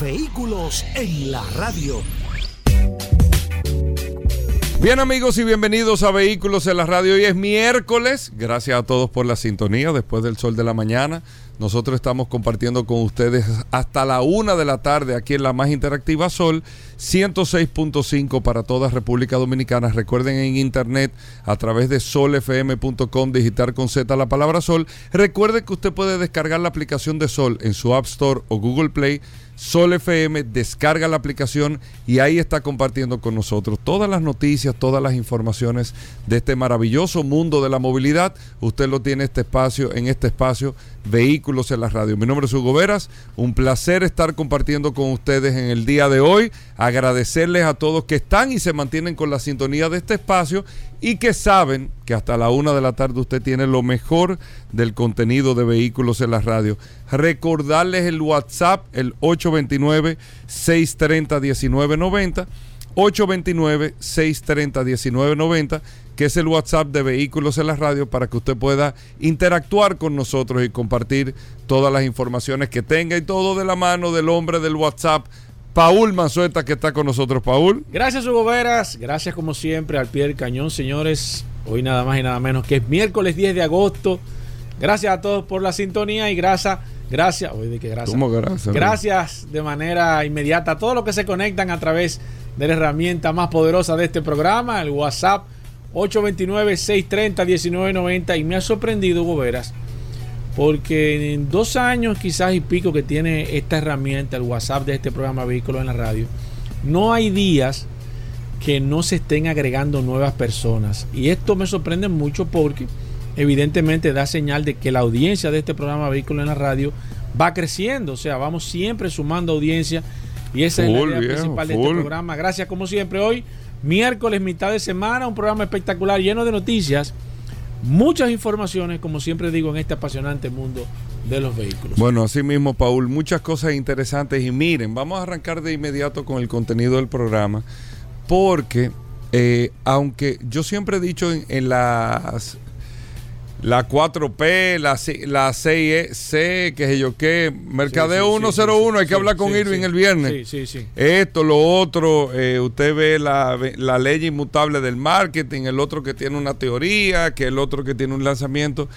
Vehículos en la radio. Bien amigos y bienvenidos a Vehículos en la Radio. Hoy es miércoles. Gracias a todos por la sintonía después del sol de la mañana. Nosotros estamos compartiendo con ustedes hasta la una de la tarde aquí en la más interactiva Sol 106.5 para toda República Dominicana. Recuerden en internet a través de solfm.com digitar con Z la palabra Sol. Recuerden que usted puede descargar la aplicación de Sol en su App Store o Google Play Sol FM, descarga la aplicación y ahí está compartiendo con nosotros todas las noticias, todas las informaciones de este maravilloso mundo de la movilidad. Usted lo tiene este espacio, en este espacio, Vehículos en la Radio. Mi nombre es Hugo Veras, un placer estar compartiendo con ustedes en el día de hoy. Agradecerles a todos que están y se mantienen con la sintonía de este espacio y que saben que hasta la una de la tarde usted tiene lo mejor del contenido de vehículos en la radio. Recordarles el WhatsApp, el 829-630-1990. 829-630-1990, que es el WhatsApp de Vehículos en la Radio, para que usted pueda interactuar con nosotros y compartir todas las informaciones que tenga y todo de la mano del hombre del WhatsApp, Paul Manzueta, que está con nosotros. Paul. Gracias, Hugo Veras. Gracias, como siempre, al pie del cañón, señores. Hoy nada más y nada menos que es miércoles 10 de agosto. Gracias a todos por la sintonía y gracias, gracias, hoy de que gracias. gracias? Gracias de manera inmediata a todos los que se conectan a través de la herramienta más poderosa de este programa, el WhatsApp 829-630-1990. Y me ha sorprendido, Hugo Veras, porque en dos años quizás y pico que tiene esta herramienta, el WhatsApp de este programa Vehículos en la Radio, no hay días que no se estén agregando nuevas personas. Y esto me sorprende mucho porque evidentemente da señal de que la audiencia de este programa Vehículos en la Radio va creciendo. O sea, vamos siempre sumando audiencia. Y esa es la idea principal de este programa. Gracias como siempre hoy, miércoles, mitad de semana, un programa espectacular lleno de noticias muchas informaciones, como siempre digo, en este apasionante mundo de los vehículos. Bueno, así mismo, Paul, muchas cosas interesantes. Y miren, vamos a arrancar de inmediato con el contenido del programa, porque eh, aunque yo siempre he dicho en, en las la 4P, la, la 6C, que sé yo qué, Mercadeo 101, hay que hablar con Irving el viernes. Sí, sí, sí. Esto, lo otro, eh, usted ve la, la, ley inmutable del marketing, el otro que tiene una teoría, que el otro que tiene un lanzamiento.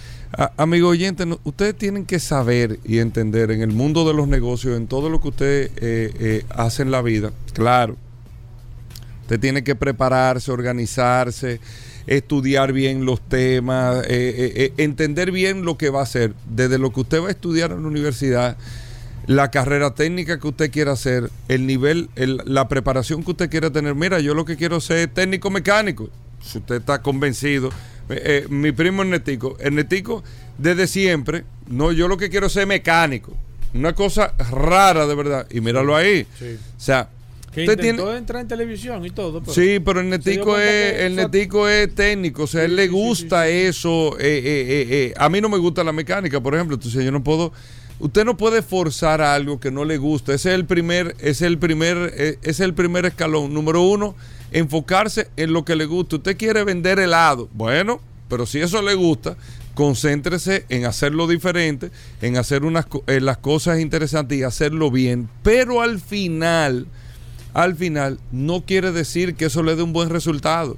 amigo oyente, ustedes tienen que saber y entender en el mundo de los negocios, en todo lo que usted eh, eh, hace en la vida, claro, usted tiene que prepararse, organizarse estudiar bien los temas, eh, eh, eh, entender bien lo que va a hacer, desde lo que usted va a estudiar en la universidad, la carrera técnica que usted quiera hacer, el nivel, la preparación que usted quiera tener. Mira, yo lo que quiero ser técnico mecánico, si usted está convencido. mi primo Ernetico, Ernetico desde siempre, no, yo lo que quiero ser mecánico. Una cosa rara de verdad. Y míralo ahí. O sea, que usted intentó entrar en televisión y todo. sí, pero el netico, es, el netico es técnico, o sea, él le gusta eso. Eh, eh, eh, a mí no me gusta la mecánica, por ejemplo, entonces yo no puedo... Usted no puede forzar algo que no le gusta. Ese es el primer, es el primer, es el primer escalón. Número uno, enfocarse en lo que le gusta. Usted quiere vender helado. Bueno, pero si eso le gusta, concéntrese en hacerlo diferente, en hacer unas en las cosas interesantes y hacerlo bien. Pero al final al final no quiere decir que eso le dé un buen resultado.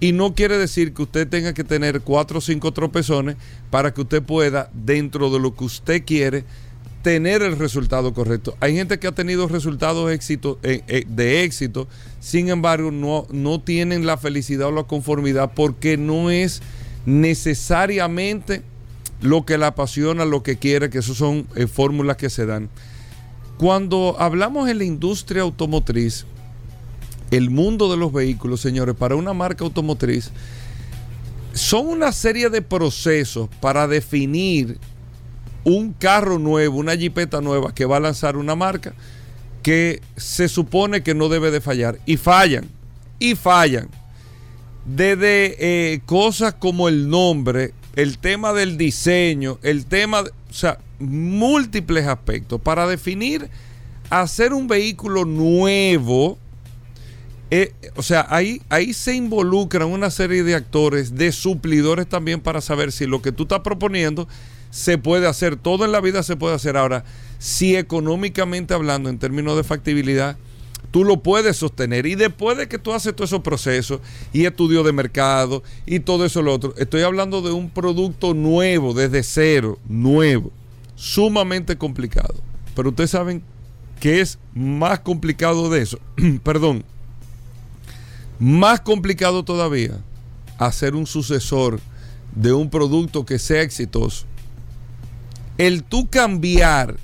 Y no quiere decir que usted tenga que tener cuatro o cinco tropezones para que usted pueda, dentro de lo que usted quiere, tener el resultado correcto. Hay gente que ha tenido resultados eh, eh, de éxito, sin embargo, no, no tienen la felicidad o la conformidad porque no es necesariamente lo que la apasiona, lo que quiere, que eso son eh, fórmulas que se dan. Cuando hablamos en la industria automotriz, el mundo de los vehículos, señores, para una marca automotriz, son una serie de procesos para definir un carro nuevo, una jipeta nueva que va a lanzar una marca que se supone que no debe de fallar. Y fallan, y fallan. Desde eh, cosas como el nombre, el tema del diseño, el tema, o sea, múltiples aspectos. Para definir, hacer un vehículo nuevo, eh, o sea, ahí, ahí se involucran una serie de actores, de suplidores también para saber si lo que tú estás proponiendo se puede hacer. Todo en la vida se puede hacer. Ahora, si económicamente hablando, en términos de factibilidad, tú lo puedes sostener. Y después de que tú haces todos esos procesos y estudio de mercado y todo eso lo otro, estoy hablando de un producto nuevo, desde cero, nuevo, sumamente complicado. Pero ustedes saben que es más complicado de eso. Perdón más complicado todavía, hacer un sucesor de un producto que sea exitoso. El tú cambiar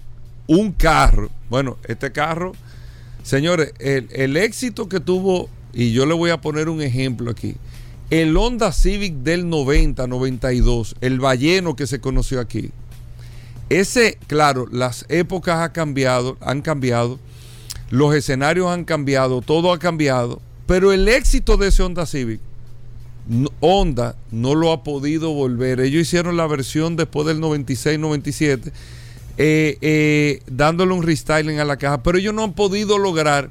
un carro, bueno, este carro, señores, el, éxito que tuvo, y yo le voy a poner un ejemplo aquí, el Honda Civic del 90, 92, el balleno que se conoció aquí. Ese, claro, las épocas han cambiado, han cambiado, los escenarios han cambiado, todo ha cambiado, pero el éxito de ese Honda Civic, Honda no lo ha podido volver. Ellos hicieron la versión después del 96-97, eh, eh, dándole un restyling a la caja, pero ellos no han podido lograr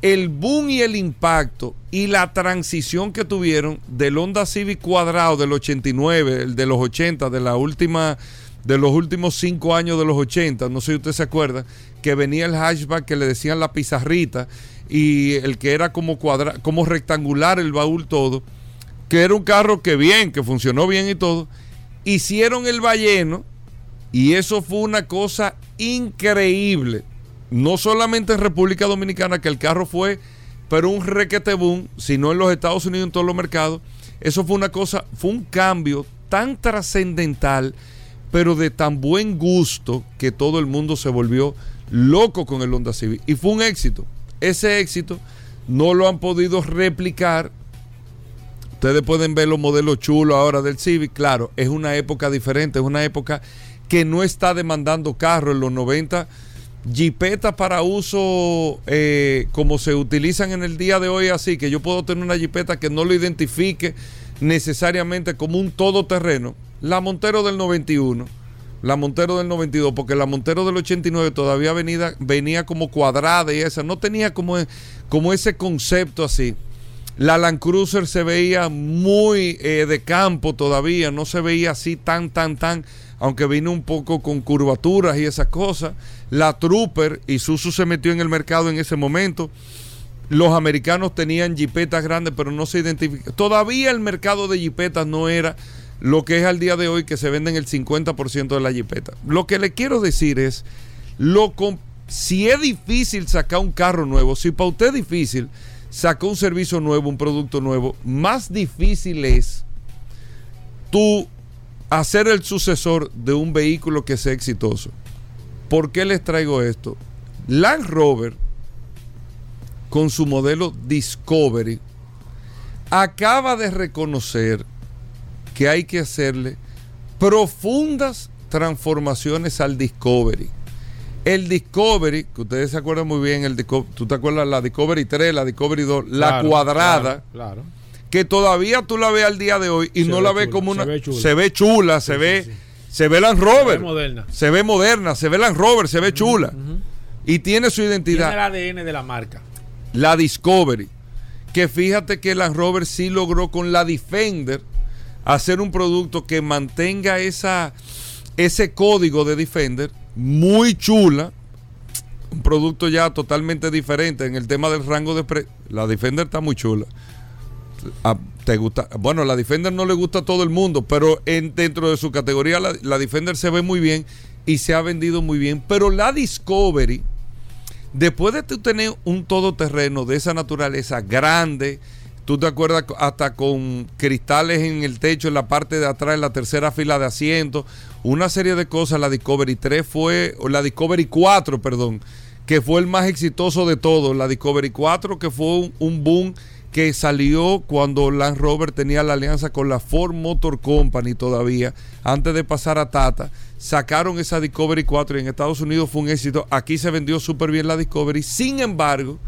el boom y el impacto y la transición que tuvieron del Honda Civic cuadrado del 89, el de los 80, de la última de los últimos cinco años de los 80, no sé si usted se acuerda, que venía el hatchback que le decían la pizarrita y el que era como, cuadra, como rectangular el baúl todo, que era un carro que bien, que funcionó bien y todo, hicieron el balleno y eso fue una cosa increíble. No solamente en República Dominicana, que el carro fue, pero un requete boom, sino en los Estados Unidos, en todos los mercados. Eso fue una cosa, fue un cambio tan trascendental, pero de tan buen gusto que todo el mundo se volvió loco con el Honda Civic. Y fue un éxito ese éxito no lo han podido replicar. Ustedes pueden ver los modelos chulos ahora del Civic. Claro, es una época diferente, es una época que no está demandando carros en los 90. Jipetas para uso eh, como se utilizan en el día de hoy, así que yo puedo tener una jipeta que no lo identifique necesariamente como un todoterreno. La Montero del 91 la Montero del 92, porque la Montero del 89 todavía venía, como cuadrada y esa, no tenía como, como ese concepto así. La Land Cruiser se veía muy eh, de campo todavía, no se veía así tan, tan, tan, aunque vino un poco con curvaturas y esas cosas. La Trooper, y Susu se metió en el mercado en ese momento. Los americanos tenían jipetas grandes, pero no se identificaban. Todavía el mercado de jipetas no era lo que es al día de hoy que se venden el 50% de la jipeta. Lo que le quiero decir es, lo si es difícil sacar un carro nuevo, si para usted es difícil sacar un servicio nuevo, un producto nuevo, más difícil es tú hacer el sucesor de un vehículo que sea exitoso. ¿Por qué les traigo esto? Land Rover, con su modelo Discovery, acaba de reconocer que hay que hacerle profundas transformaciones al Discovery. El Discovery, que ustedes se acuerdan muy bien, el tú te acuerdas la Discovery 3, la Discovery 2, la cuadrada, claro, que todavía tú la ves al día de hoy y no la ves como una... Se ve chula, se ve, se ve Land Rover. Se ve moderna. Se ve moderna, se ve Land Rover, se ve chula. Y tiene su identidad. Tiene el ADN de la marca. La Discovery. Que fíjate que Land Rover sí logró con la Defender hacer un producto que mantenga esa, ese código de Defender muy chula. Un producto ya totalmente diferente en el tema del rango de pre La Defender está muy chula. Ah, ¿Te gusta? Bueno, la Defender no le gusta a todo el mundo, pero en, dentro de su categoría la, la Defender se ve muy bien y se ha vendido muy bien. Pero la Discovery, después de tener un todoterreno de esa naturaleza grande, Tú te acuerdas hasta con cristales en el techo, en la parte de atrás, en la tercera fila de asientos, una serie de cosas. La Discovery 3 fue, o la Discovery 4, perdón, que fue el más exitoso de todos. La Discovery 4, que fue un, boom que salió cuando Land Rover tenía la alianza con la Ford Motor Company todavía, antes de pasar a Tata. Sacaron esa Discovery 4 y en Estados Unidos fue un éxito. Aquí se vendió súper bien la Discovery. Sin embargo,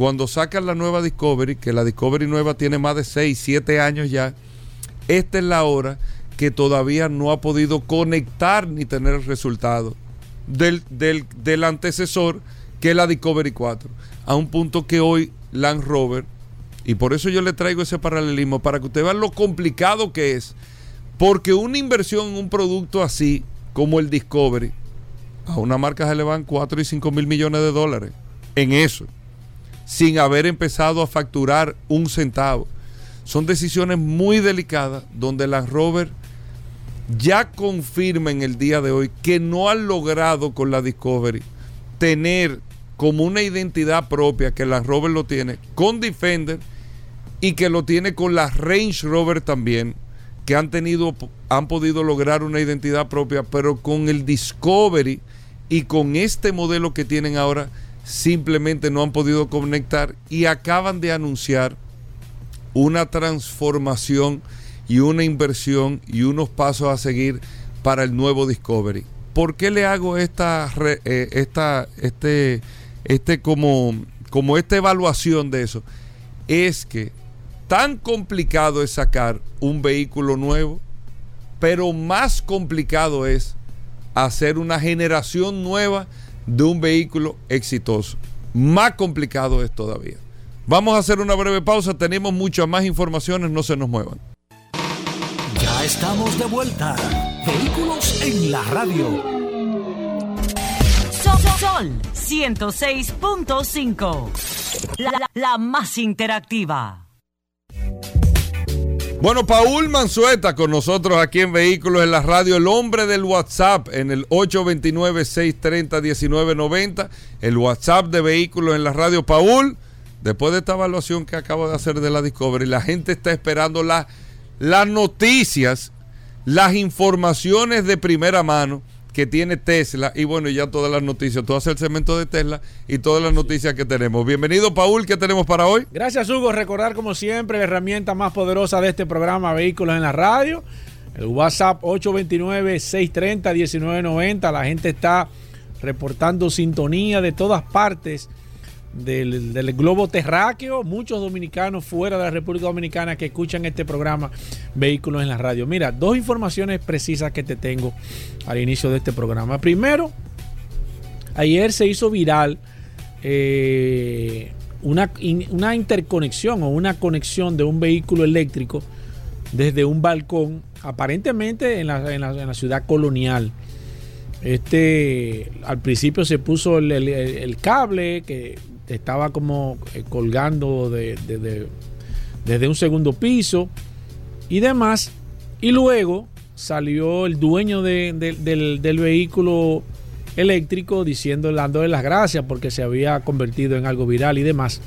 cuando sacan la nueva Discovery, que la Discovery nueva tiene más de 6, 7 años ya, esta es la hora que todavía no ha podido conectar ni tener el resultado del, del, del antecesor, que es la Discovery 4. A un punto que hoy Land Rover y por eso yo le traigo ese paralelismo, para que usted vea lo complicado que es. Porque una inversión en un producto así, como el Discovery, a una marca se le van 4 y 5 mil millones de dólares en eso, sin haber empezado a facturar un centavo. Son decisiones muy delicadas donde Land Rover ya confirma en el día de hoy que no han logrado con la Discovery tener como una identidad propia que Land Rover lo tiene con Defender y que lo tiene con la Range Rover también, que han tenido, han podido lograr una identidad propia, pero con el Discovery y con este modelo que tienen ahora, simplemente no han podido conectar y acaban de anunciar una transformación y una inversión y unos pasos a seguir para el nuevo Discovery. ¿Por qué le hago esta, eh, esta este, este como, como esta evaluación de eso? Es que tan complicado es sacar un vehículo nuevo, pero más complicado es hacer una generación nueva de un vehículo exitoso. Más complicado es todavía. Vamos a hacer una breve pausa, tenemos muchas más informaciones, no se nos muevan. Ya estamos de vuelta. Vehículos en la radio. Sol, Sol 106.5. la más interactiva. Bueno, Paul Manzueta con nosotros aquí en Vehículos en la Radio, el hombre del WhatsApp en el 829-630-1990, el WhatsApp de Vehículos en la Radio. Paul, después de esta evaluación que acabo de hacer de la Discovery, la gente está esperando las noticias, las informaciones de primera mano que tiene Tesla y bueno, ya todas las noticias. Haces el cemento de Tesla y todas las noticias que tenemos. Bienvenido, Paul, ¿qué tenemos para hoy? Gracias, Hugo. Recordar, como siempre, la herramienta más poderosa de este programa, Vehículos en la Radio. El WhatsApp 829-630-1990. La gente está reportando sintonía de todas partes del, globo terráqueo, muchos dominicanos fuera de la República Dominicana que escuchan este programa Vehículos en la Radio. Mira, dos informaciones precisas que te tengo al inicio de este programa. Primero, ayer se hizo viral eh, una, una interconexión o una conexión de un vehículo eléctrico desde un balcón, aparentemente en la, en la, ciudad colonial. Este, al principio se puso el, el, cable que estaba como eh, colgando de, desde un segundo piso y demás. Y luego salió el dueño del, vehículo eléctrico diciendo, dándole las gracias porque se había convertido en algo viral y demás.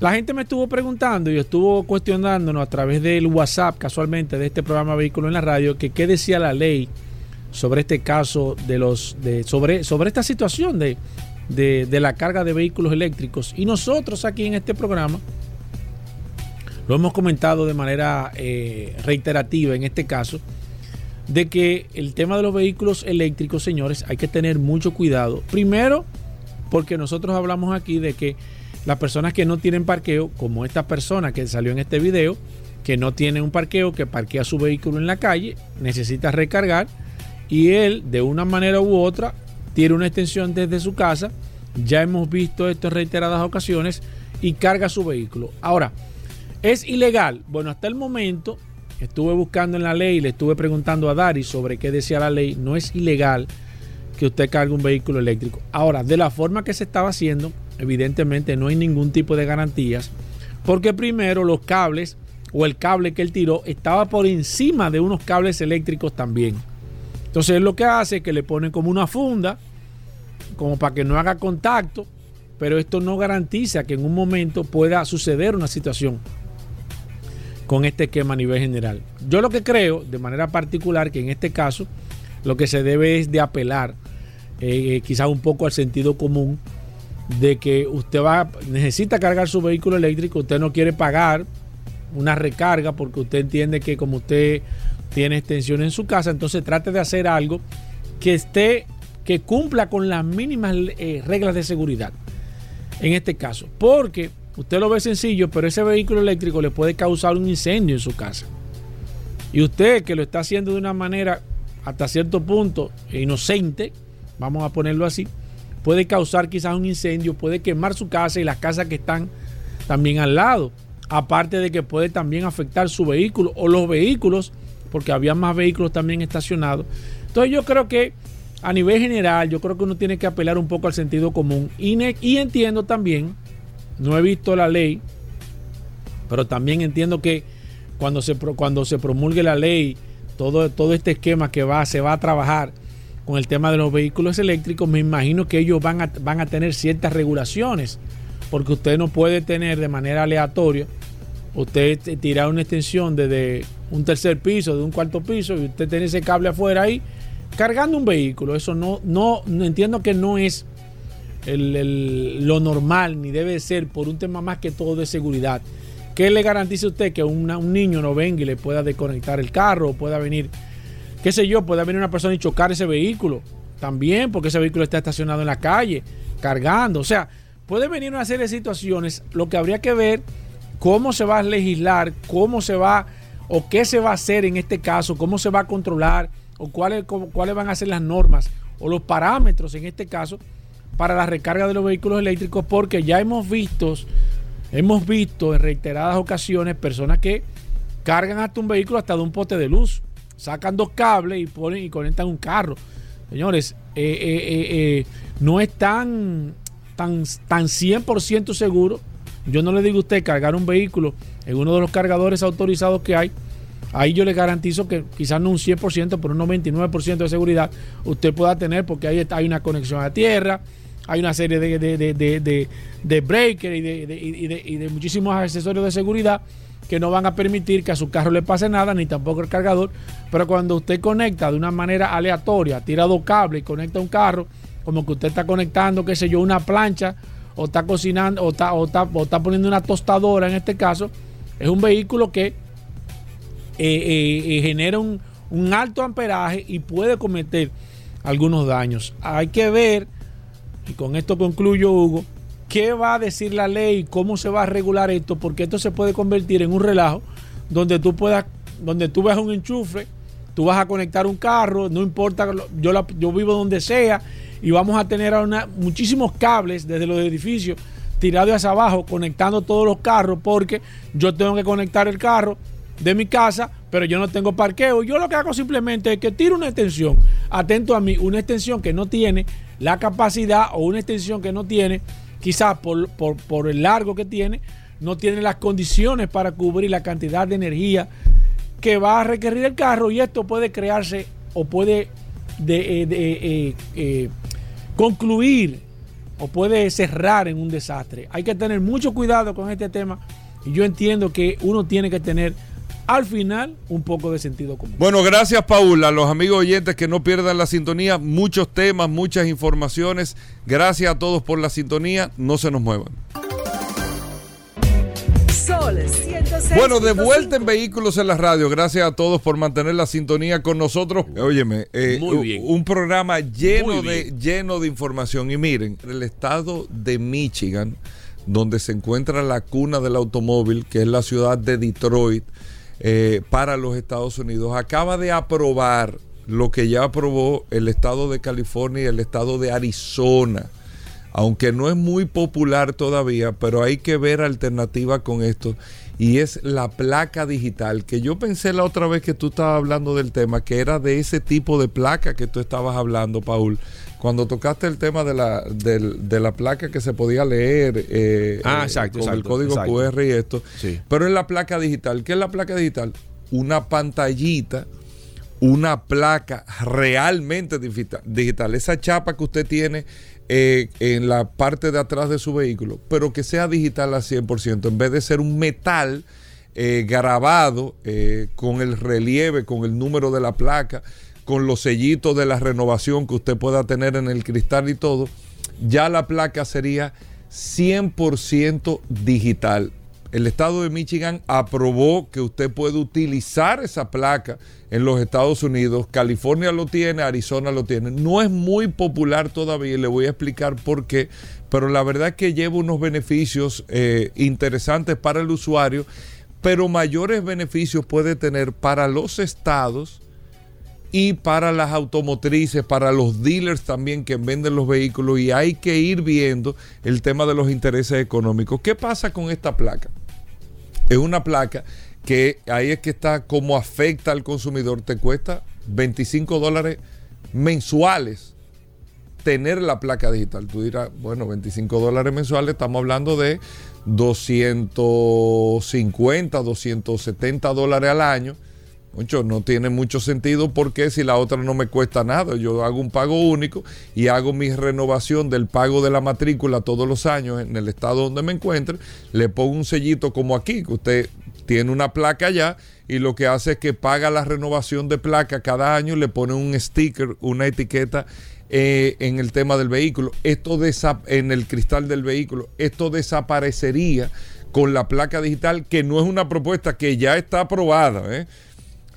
La gente me estuvo preguntando y estuvo cuestionándonos a través del WhatsApp, casualmente, de este programa Vehículo en la Radio, que qué decía la ley sobre este caso de los, de, sobre, sobre esta situación de, de, la carga de vehículos eléctricos. Y nosotros aquí en este programa lo hemos comentado de manera eh, reiterativa en este caso, de que el tema de los vehículos eléctricos, señores, hay que tener mucho cuidado. Primero, porque nosotros hablamos aquí de que las personas que no tienen parqueo, como esta persona que salió en este video, que no tiene un parqueo, que parquea su vehículo en la calle, necesita recargar y él de una manera u otra tiene una extensión desde su casa, ya hemos visto esto en reiteradas ocasiones, y carga su vehículo. Ahora, ¿es ilegal? Bueno, hasta el momento estuve buscando en la ley, le estuve preguntando a Dari sobre qué decía la ley, no es ilegal que usted cargue un vehículo eléctrico. Ahora, de la forma que se estaba haciendo, evidentemente no hay ningún tipo de garantías, porque primero los cables o el cable que él tiró estaba por encima de unos cables eléctricos también. Entonces lo que hace es que le pone como una funda, como para que no haga contacto, pero esto no garantiza que en un momento pueda suceder una situación con este esquema a nivel general. Yo lo que creo, de manera particular, que en este caso lo que se debe es de apelar eh, quizás un poco al sentido común de que usted va necesita cargar su vehículo eléctrico, usted no quiere pagar una recarga porque usted entiende que como usted tiene extensión en su casa, entonces trate de hacer algo que esté que cumpla con las mínimas eh, reglas de seguridad. En este caso, porque usted lo ve sencillo, pero ese vehículo eléctrico le puede causar un incendio en su casa. Y usted que lo está haciendo de una manera hasta cierto punto inocente, vamos a ponerlo así, puede causar quizás un incendio, puede quemar su casa y las casas que están también al lado. Aparte de que puede también afectar su vehículo o los vehículos, porque había más vehículos también estacionados. Entonces yo creo que a nivel general, yo creo que uno tiene que apelar un poco al sentido común. Y, entiendo también, no he visto la ley, pero también entiendo que cuando se, cuando se promulgue la ley, todo, todo este esquema que va, se va a trabajar con el tema de los vehículos eléctricos, me imagino que ellos van a, van a tener ciertas regulaciones, porque usted no puede tener de manera aleatoria, usted tirar una extensión desde un tercer piso, de un cuarto piso, y usted tiene ese cable afuera ahí, cargando un vehículo. Eso no, no, entiendo que no es lo normal, ni debe ser por un tema más que todo de seguridad. ¿Qué le garantiza usted que un niño no venga y le pueda desconectar el carro pueda venir, qué sé yo, pueda venir una persona y chocar ese vehículo? También porque ese vehículo está estacionado en la calle, cargando. O sea, puede venir una serie de situaciones. Lo que habría que ver cómo se va a legislar, cómo se va o qué se va a hacer en este caso, cómo se va a controlar o cuáles, cuáles van a ser las normas o los parámetros en este caso para la recarga de los vehículos eléctricos porque ya hemos visto hemos visto en reiteradas ocasiones personas que cargan hasta un vehículo hasta de un pote de luz sacan dos cables y ponen y conectan un carro. Señores eh, eh, eh, no es tan tan tan 100% seguro yo no le digo a usted cargar un vehículo en uno de los cargadores autorizados que hay Ahí yo le garantizo que quizás no un 100%, pero un 99% de seguridad usted pueda tener porque ahí hay una conexión a tierra, hay una serie de, de, de, breakers y, de, muchísimos accesorios de seguridad que no van a permitir que a su carro le pase nada, ni tampoco el cargador. Pero cuando usted conecta de una manera aleatoria, tira dos cables y conecta un carro, como que usted está conectando, qué sé yo, una plancha, o está cocinando, o está, o está, o está poniendo una tostadora en este caso, es un vehículo que eh, eh, genera un, alto amperaje y puede cometer algunos daños. Hay que ver, y con esto concluyo Hugo, qué va a decir la ley, cómo se va a regular esto, porque esto se puede convertir en un relajo donde tú puedas, donde tú veas un enchufe, tú vas a conectar un carro, no importa, yo, yo vivo donde sea, y vamos a tener una, muchísimos cables desde los edificios tirados hacia abajo, conectando todos los carros, porque yo tengo que conectar el carro de mi casa, pero yo no tengo parqueo. Yo lo que hago simplemente es que tiro una extensión, atento a mí, una extensión que no tiene la capacidad o una extensión que no tiene, quizás por, por, el largo que tiene, no tiene las condiciones para cubrir la cantidad de energía que va a requerir el carro y esto puede crearse o puede de, eh, eh, eh, concluir o puede cerrar en un desastre. Hay que tener mucho cuidado con este tema y yo entiendo que uno tiene que tener al final un poco de sentido común. Bueno, gracias Paula, a los amigos oyentes que no pierdan la sintonía, muchos temas, muchas informaciones. Gracias a todos por la sintonía, no se nos muevan. Sol 106. Bueno, de vuelta en Vehículos en la Radio. Gracias a todos por mantener la sintonía con nosotros. Óyeme, eh, un programa lleno de, lleno de información. Y miren, el estado de Michigan, donde se encuentra la cuna del automóvil, que es la ciudad de Detroit, eh, para los Estados Unidos. Acaba de aprobar lo que ya aprobó el estado de California y el estado de Arizona. Aunque no es muy popular todavía, pero hay que ver alternativa con esto. Y es la placa digital, que yo pensé la otra vez que tú estabas hablando del tema, que era de ese tipo de placa que tú estabas hablando, Paul. Cuando tocaste el tema de la, de, la placa que se podía leer eh, ah, eh, con el código QR y esto, pero en la placa digital, ¿qué es la placa digital? Una pantallita, una placa realmente digital, esa chapa que usted tiene eh, en la parte de atrás de su vehículo, pero que sea digital al 100%, en vez de ser un metal grabado con el relieve, con el número de la placa con los sellitos de la renovación que usted pueda tener en el cristal y todo, ya la placa sería 100% digital. El estado de Michigan aprobó que usted puede utilizar esa placa en los Estados Unidos. California lo tiene, Arizona lo tiene. No es muy popular todavía y le voy a explicar por qué, pero la verdad es que lleva unos beneficios eh, interesantes para el usuario, pero mayores beneficios puede tener para los estados y para las automotrices, para los dealers también que venden los vehículos y hay que ir viendo el tema de los intereses económicos. ¿Qué pasa con esta placa? Es una placa que ahí es que está como afecta al consumidor, te cuesta 25 dólares mensuales tener la placa digital. Tú dirás, bueno, 25 dólares mensuales, estamos hablando de 250, 270 dólares al año mucho, no tiene mucho sentido porque si la otra no me cuesta nada, yo hago un pago único y hago mi renovación del pago de la matrícula todos los años en el estado donde me encuentre, le pongo un sellito como aquí, que usted tiene una placa allá y lo que hace es que paga la renovación de placa cada año, le pone un sticker, una etiqueta eh, en el tema del vehículo, esto en el cristal del vehículo, esto desaparecería con la placa digital, que no es una propuesta que ya está aprobada, ¿eh?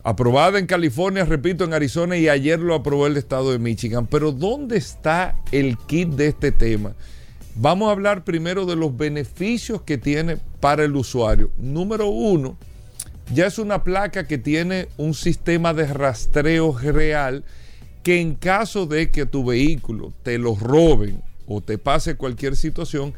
Aprobada en California, repito, en Arizona y ayer lo aprobó el estado de Michigan. Pero ¿dónde está el kit de este tema? Vamos a hablar primero de los beneficios que tiene para el usuario. Número uno, ya es una placa que tiene un sistema de rastreo real que en caso de que tu vehículo te lo roben o te pase cualquier situación,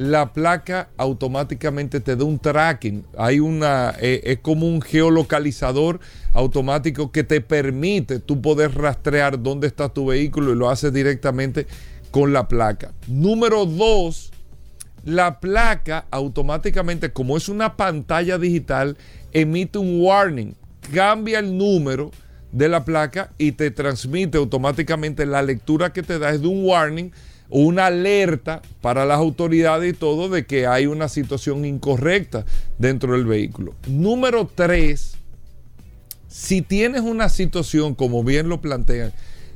la placa automáticamente te da un tracking. Hay una, eh, es como un geolocalizador automático que te permite tú poder rastrear dónde está tu vehículo y lo haces directamente con la placa. Número dos, la placa automáticamente, como es una pantalla digital, emite un warning, cambia el número de la placa y te transmite automáticamente la lectura que te da es de un warning una alerta para las autoridades y todo de que hay una situación incorrecta dentro del vehículo. Número tres, si tienes una situación, como bien lo plantean,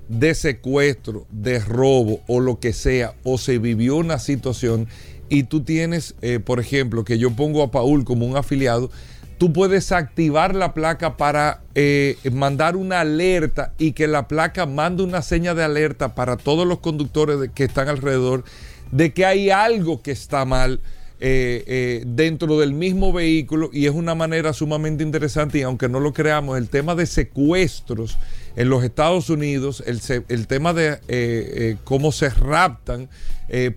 de secuestro, de robo o lo que sea, o se vivió una situación y tú tienes, eh, por ejemplo, que yo pongo a Paul como un afiliado, tú puedes activar la placa para eh, mandar una alerta y que la placa mande una seña de alerta para todos los conductores que están alrededor de que hay algo que está mal eh, eh, dentro del mismo vehículo. Y es una manera sumamente interesante y aunque no lo creamos, el tema de secuestros en los Estados Unidos, el, tema de cómo se raptan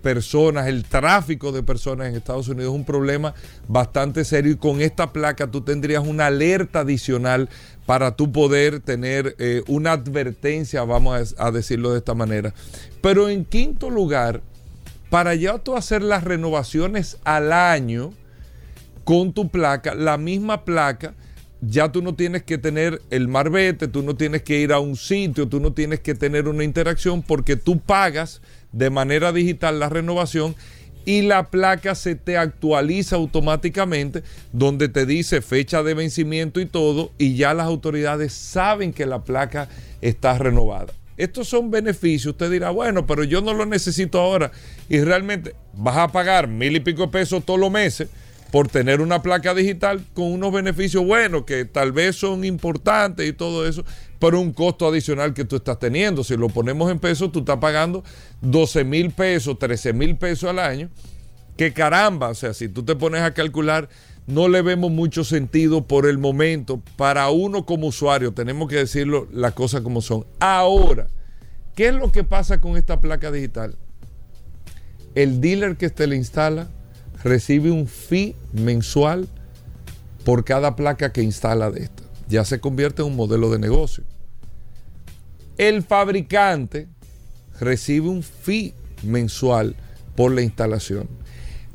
personas, el tráfico de personas en Estados Unidos es un problema bastante serio y con esta placa tú tendrías una alerta adicional para tú poder tener una advertencia, vamos a, a decirlo de esta manera. Pero en quinto lugar, para ya tú hacer las renovaciones al año con tu placa, la misma placa, ya tú no tienes que tener el marbete, tú no tienes que ir a un sitio, tú no tienes que tener una interacción porque tú pagas de manera digital la renovación y la placa se te actualiza automáticamente donde te dice fecha de vencimiento y todo y ya las autoridades saben que la placa está renovada. Estos son beneficios. Usted dirá, bueno, pero yo no lo necesito ahora. Y realmente vas a pagar mil y pico pesos todos los meses por tener una placa digital con unos beneficios buenos que tal vez son importantes y todo eso, pero un costo adicional que tú estás teniendo. Si lo ponemos en pesos, tú estás pagando 12 mil pesos, 13 mil pesos al año. Que caramba, o sea, si tú te pones a calcular, no le vemos mucho sentido por el momento. Para uno como usuario, tenemos que decirlo las cosas como son. Ahora, ¿qué es lo que pasa con esta placa digital? El dealer que te la instala recibe un fee mensual por cada placa que instala de esta. Ya se convierte en un modelo de negocio. El fabricante recibe un fee mensual por la instalación.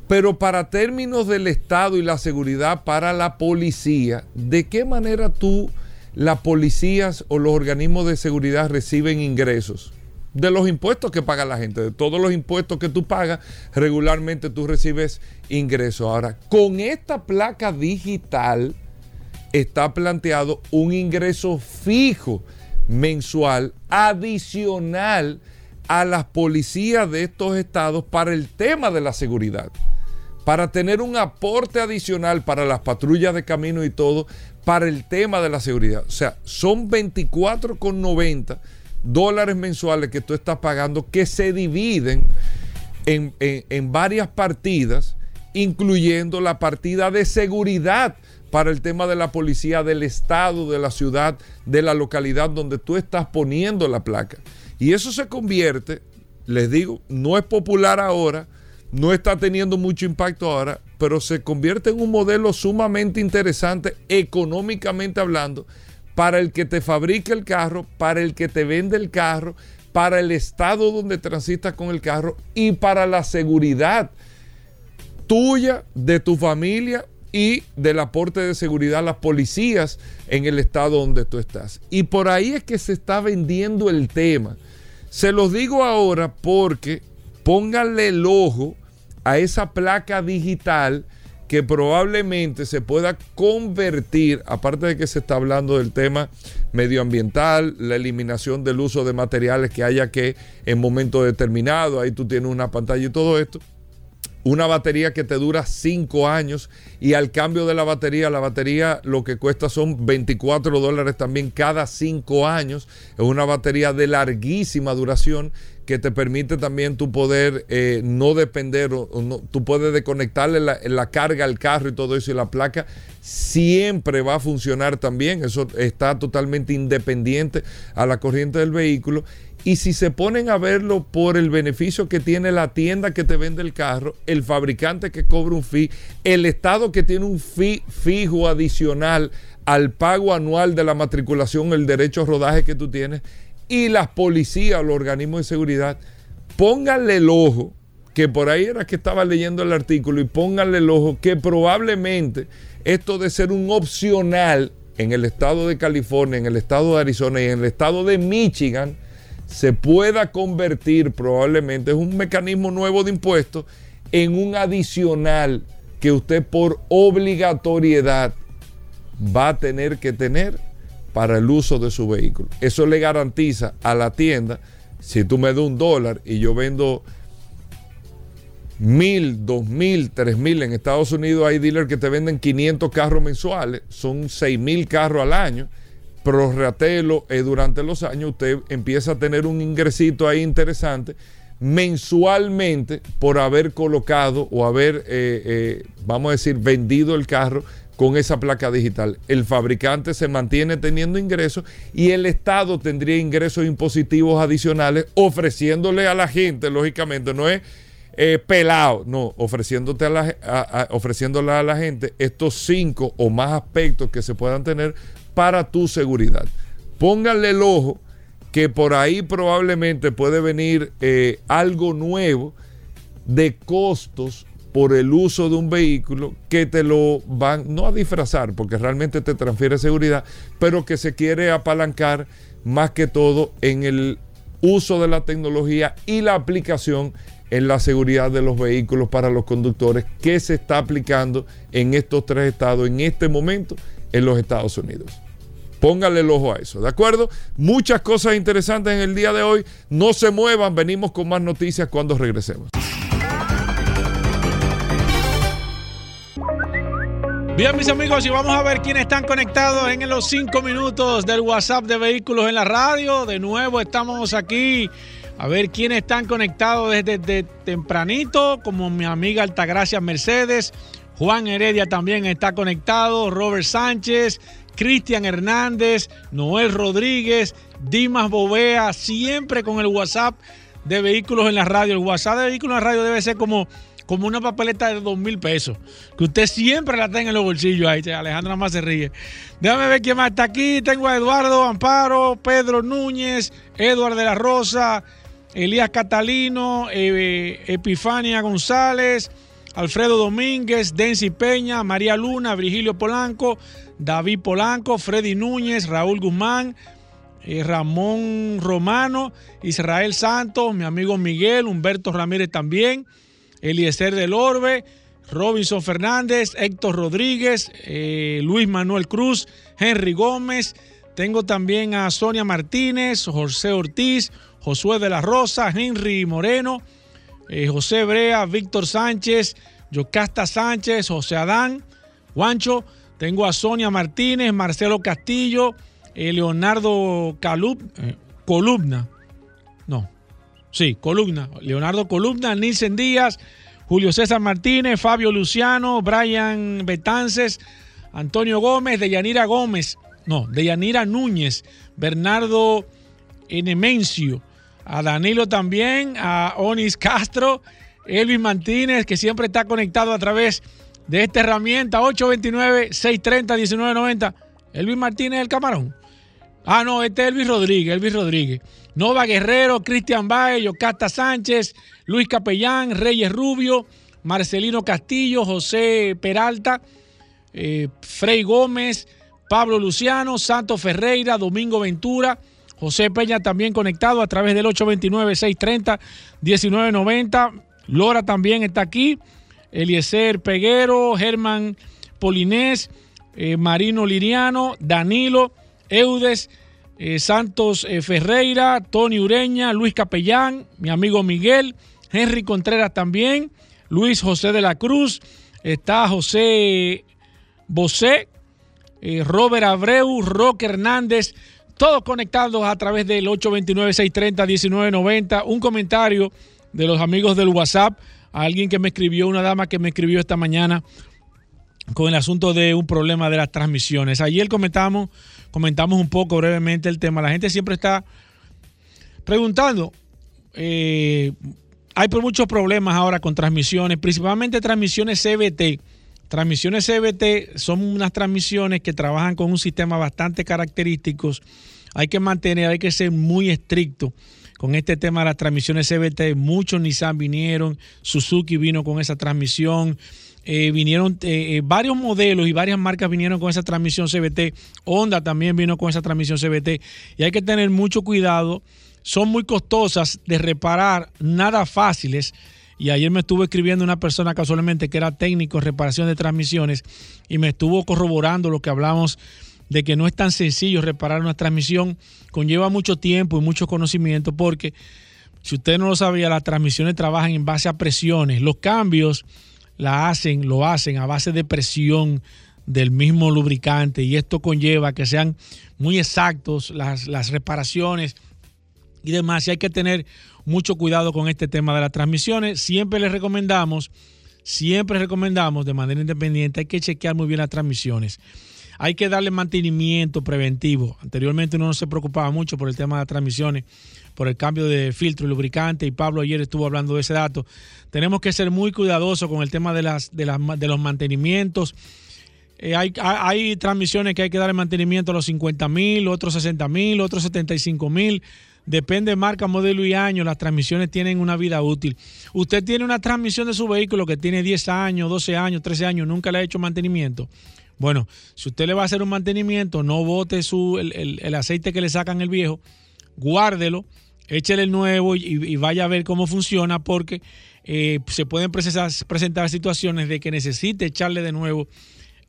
Pero para términos del Estado y la seguridad para la policía, ¿de qué manera tú, las policías o los organismos de seguridad reciben ingresos? De los impuestos que paga la gente, de todos los impuestos que tú pagas, regularmente tú recibes ingresos. Ahora, con esta placa digital está planteado un ingreso fijo mensual adicional a las policías de estos estados para el tema de la seguridad, para tener un aporte adicional para las patrullas de camino y todo, para el tema de la seguridad. O sea, son 24,90 dólares mensuales que tú estás pagando que se dividen en, en varias partidas, incluyendo la partida de seguridad para el tema de la policía del estado, de la ciudad, de la localidad donde tú estás poniendo la placa. Y eso se convierte, les digo, no es popular ahora, no está teniendo mucho impacto ahora, pero se convierte en un modelo sumamente interesante económicamente hablando para el que te fabrica el carro, para el que te vende el carro, para el estado donde transitas con el carro y para la seguridad tuya, de tu familia y del aporte de seguridad a las policías en el estado donde tú estás. Y por ahí es que se está vendiendo el tema. Se los digo ahora porque pónganle el ojo a esa placa digital que probablemente se pueda convertir, aparte de que se está hablando del tema medioambiental, la eliminación del uso de materiales que haya que en momento determinado, ahí tú tienes una pantalla y todo esto, una batería que te dura 5 años y al cambio de la batería, la batería lo que cuesta son 24 dólares también cada 5 años. Es una batería de larguísima duración que te permite también tu poder eh, no depender, o, no, tú puedes desconectarle la, la, carga al carro y todo eso y la placa siempre va a funcionar también, eso está totalmente independiente a la corriente del vehículo. Y si se ponen a verlo por el beneficio que tiene la tienda que te vende el carro, el fabricante que cobra un fee, el Estado que tiene un fee fijo adicional al pago anual de la matriculación, el derecho a rodaje que tú tienes, y las policías, los organismos de seguridad, pónganle el ojo, que por ahí era que estaba leyendo el artículo, y pónganle el ojo que probablemente esto de ser un opcional en el estado de California, en el estado de Arizona y en el estado de Michigan, se pueda convertir probablemente, es un mecanismo nuevo de impuestos, en un adicional que usted por obligatoriedad va a tener que tener para el uso de su vehículo. Eso le garantiza a la tienda, si tú me das un dólar y yo vendo mil, dos mil, tres mil, en Estados Unidos hay dealers que te venden 500 carros mensuales, son seis mil carros al año prorratelo eh, durante los años, usted empieza a tener un ingresito ahí interesante mensualmente por haber colocado o haber, eh, eh, vamos a decir, vendido el carro con esa placa digital. El fabricante se mantiene teniendo ingresos y el Estado tendría ingresos impositivos adicionales ofreciéndole a la gente, lógicamente, no es eh, pelado, no, ofreciéndote a la, a, ofreciéndole a la gente estos cinco o más aspectos que se puedan tener para tu seguridad. Pónganle el ojo que por ahí probablemente puede venir eh, algo nuevo de costos por el uso de un vehículo que te lo van, no a disfrazar, porque realmente te transfiere seguridad, pero que se quiere apalancar más que todo en el uso de la tecnología y la aplicación en la seguridad de los vehículos para los conductores que se está aplicando en estos tres estados en este momento en los Estados Unidos. Póngale el ojo a eso, ¿de acuerdo? Muchas cosas interesantes en el día de hoy. No se muevan, venimos con más noticias cuando regresemos. Bien, mis amigos, y vamos a ver quiénes están conectados en los cinco minutos del WhatsApp de Vehículos en la Radio. De nuevo estamos aquí a ver quiénes están conectados desde, desde tempranito, como mi amiga Altagracia Mercedes. Juan Heredia también está conectado, Robert Sánchez, Cristian Hernández, Noel Rodríguez, Dimas Bovea, siempre con el WhatsApp de vehículos en la radio. El WhatsApp de vehículos en la radio debe ser como, como una papeleta de dos mil pesos, que usted siempre la tenga en los bolsillos ahí. Alejandra más se ríe. Déjame ver quién más está aquí. Tengo a Eduardo Amparo, Pedro Núñez, Eduardo de la Rosa, Elías Catalino, eh, Epifania González. Alfredo Domínguez, Dency Peña, María Luna, Virgilio Polanco, David Polanco, Freddy Núñez, Raúl Guzmán, eh, Ramón Romano, Israel Santos, mi amigo Miguel, Humberto Ramírez también, Eliezer del Orbe, Robinson Fernández, Héctor Rodríguez, eh, Luis Manuel Cruz, Henry Gómez. Tengo también a Sonia Martínez, José Ortiz, Josué de la Rosa, Henry Moreno, eh, José Brea, Víctor Sánchez, Yocasta Sánchez, José Adán, Juancho. Tengo a Sonia Martínez, Marcelo Castillo, eh, Leonardo Columna. Sí, Columna. Leonardo Columna, Nilsen Díaz, Julio César Martínez, Fabio Luciano, Brian Betances, Antonio Gómez, Deyanira Gómez, no, Deyanira Núñez, Bernardo Enemencio, a Danilo también, a Onis Castro, Elvis Martínez, que siempre está conectado a través de esta herramienta, 829-630-1990. Elvis Martínez, el camarón. Ah, no, este es Elvis Rodríguez, Elvis Rodríguez. Nova Guerrero, Cristian Baez, Yocasta Sánchez, Luis Capellán, Reyes Rubio, Marcelino Castillo, José Peralta, eh, Gómez, Pablo Luciano, Santo Ferreira, Domingo Ventura, José Peña también conectado a través del 829-630-1990. Lora también está aquí. Eliezer Peguero, Germán Polinés, eh, Marino Liriano, Danilo, Eudes, eh, Santos eh, Ferreira, Tony Ureña, Luis Capellán, mi amigo Miguel, Henry Contreras también, Luis José de la Cruz, está José Bosé, Robert Abreu, Roque Hernández, todos conectados a través del 829-630-1990. Un comentario de los amigos del WhatsApp, a alguien que me escribió, una dama que me escribió esta mañana con el asunto de un problema de las transmisiones. Ayer comentamos, comentamos un poco brevemente el tema. La gente siempre está preguntando. Eh, hay muchos problemas ahora con transmisiones, principalmente transmisiones CBT. Transmisiones CBT son unas transmisiones que trabajan con un sistema bastante característico. Hay que mantener, hay que ser muy estricto con este tema de las transmisiones CBT. Muchos Nissan vinieron, Suzuki vino con esa transmisión. Eh, vinieron eh, eh, varios modelos y varias marcas vinieron con esa transmisión CBT. Honda también vino con esa transmisión CBT. Y hay que tener mucho cuidado. Son muy costosas de reparar, nada fáciles. Y ayer me estuvo escribiendo una persona casualmente que era técnico en reparación de transmisiones y me estuvo corroborando lo que hablamos de que no es tan sencillo reparar una transmisión. Conlleva mucho tiempo y mucho conocimiento porque, si usted no lo sabía, las transmisiones trabajan en base a presiones. Los cambios la hacen, lo hacen a base de presión del mismo lubricante y esto conlleva que sean muy exactos las, las reparaciones y demás. Y hay que tener mucho cuidado con este tema de las transmisiones. Siempre les recomendamos, siempre recomendamos de manera independiente, hay que chequear muy bien las transmisiones. Hay que darle mantenimiento preventivo. Anteriormente uno no se preocupaba mucho por el tema de las transmisiones, por el cambio de filtro y lubricante, y Pablo ayer estuvo hablando de ese dato. Tenemos que ser muy cuidadosos con el tema de, las, de, los mantenimientos. Eh, hay, transmisiones que hay que darle mantenimiento a los 50 mil, otros 60 mil, otros 75 mil. Depende de marca, modelo y año, las transmisiones tienen una vida útil. Usted tiene una transmisión de su vehículo que tiene 10 años, 12 años, 13 años, nunca le ha hecho mantenimiento. Bueno, si usted le va a hacer un mantenimiento, no bote su, el, aceite que le sacan el viejo, guárdelo, échele el nuevo y, vaya a ver cómo funciona porque eh, se pueden presentar, situaciones de que necesite echarle de nuevo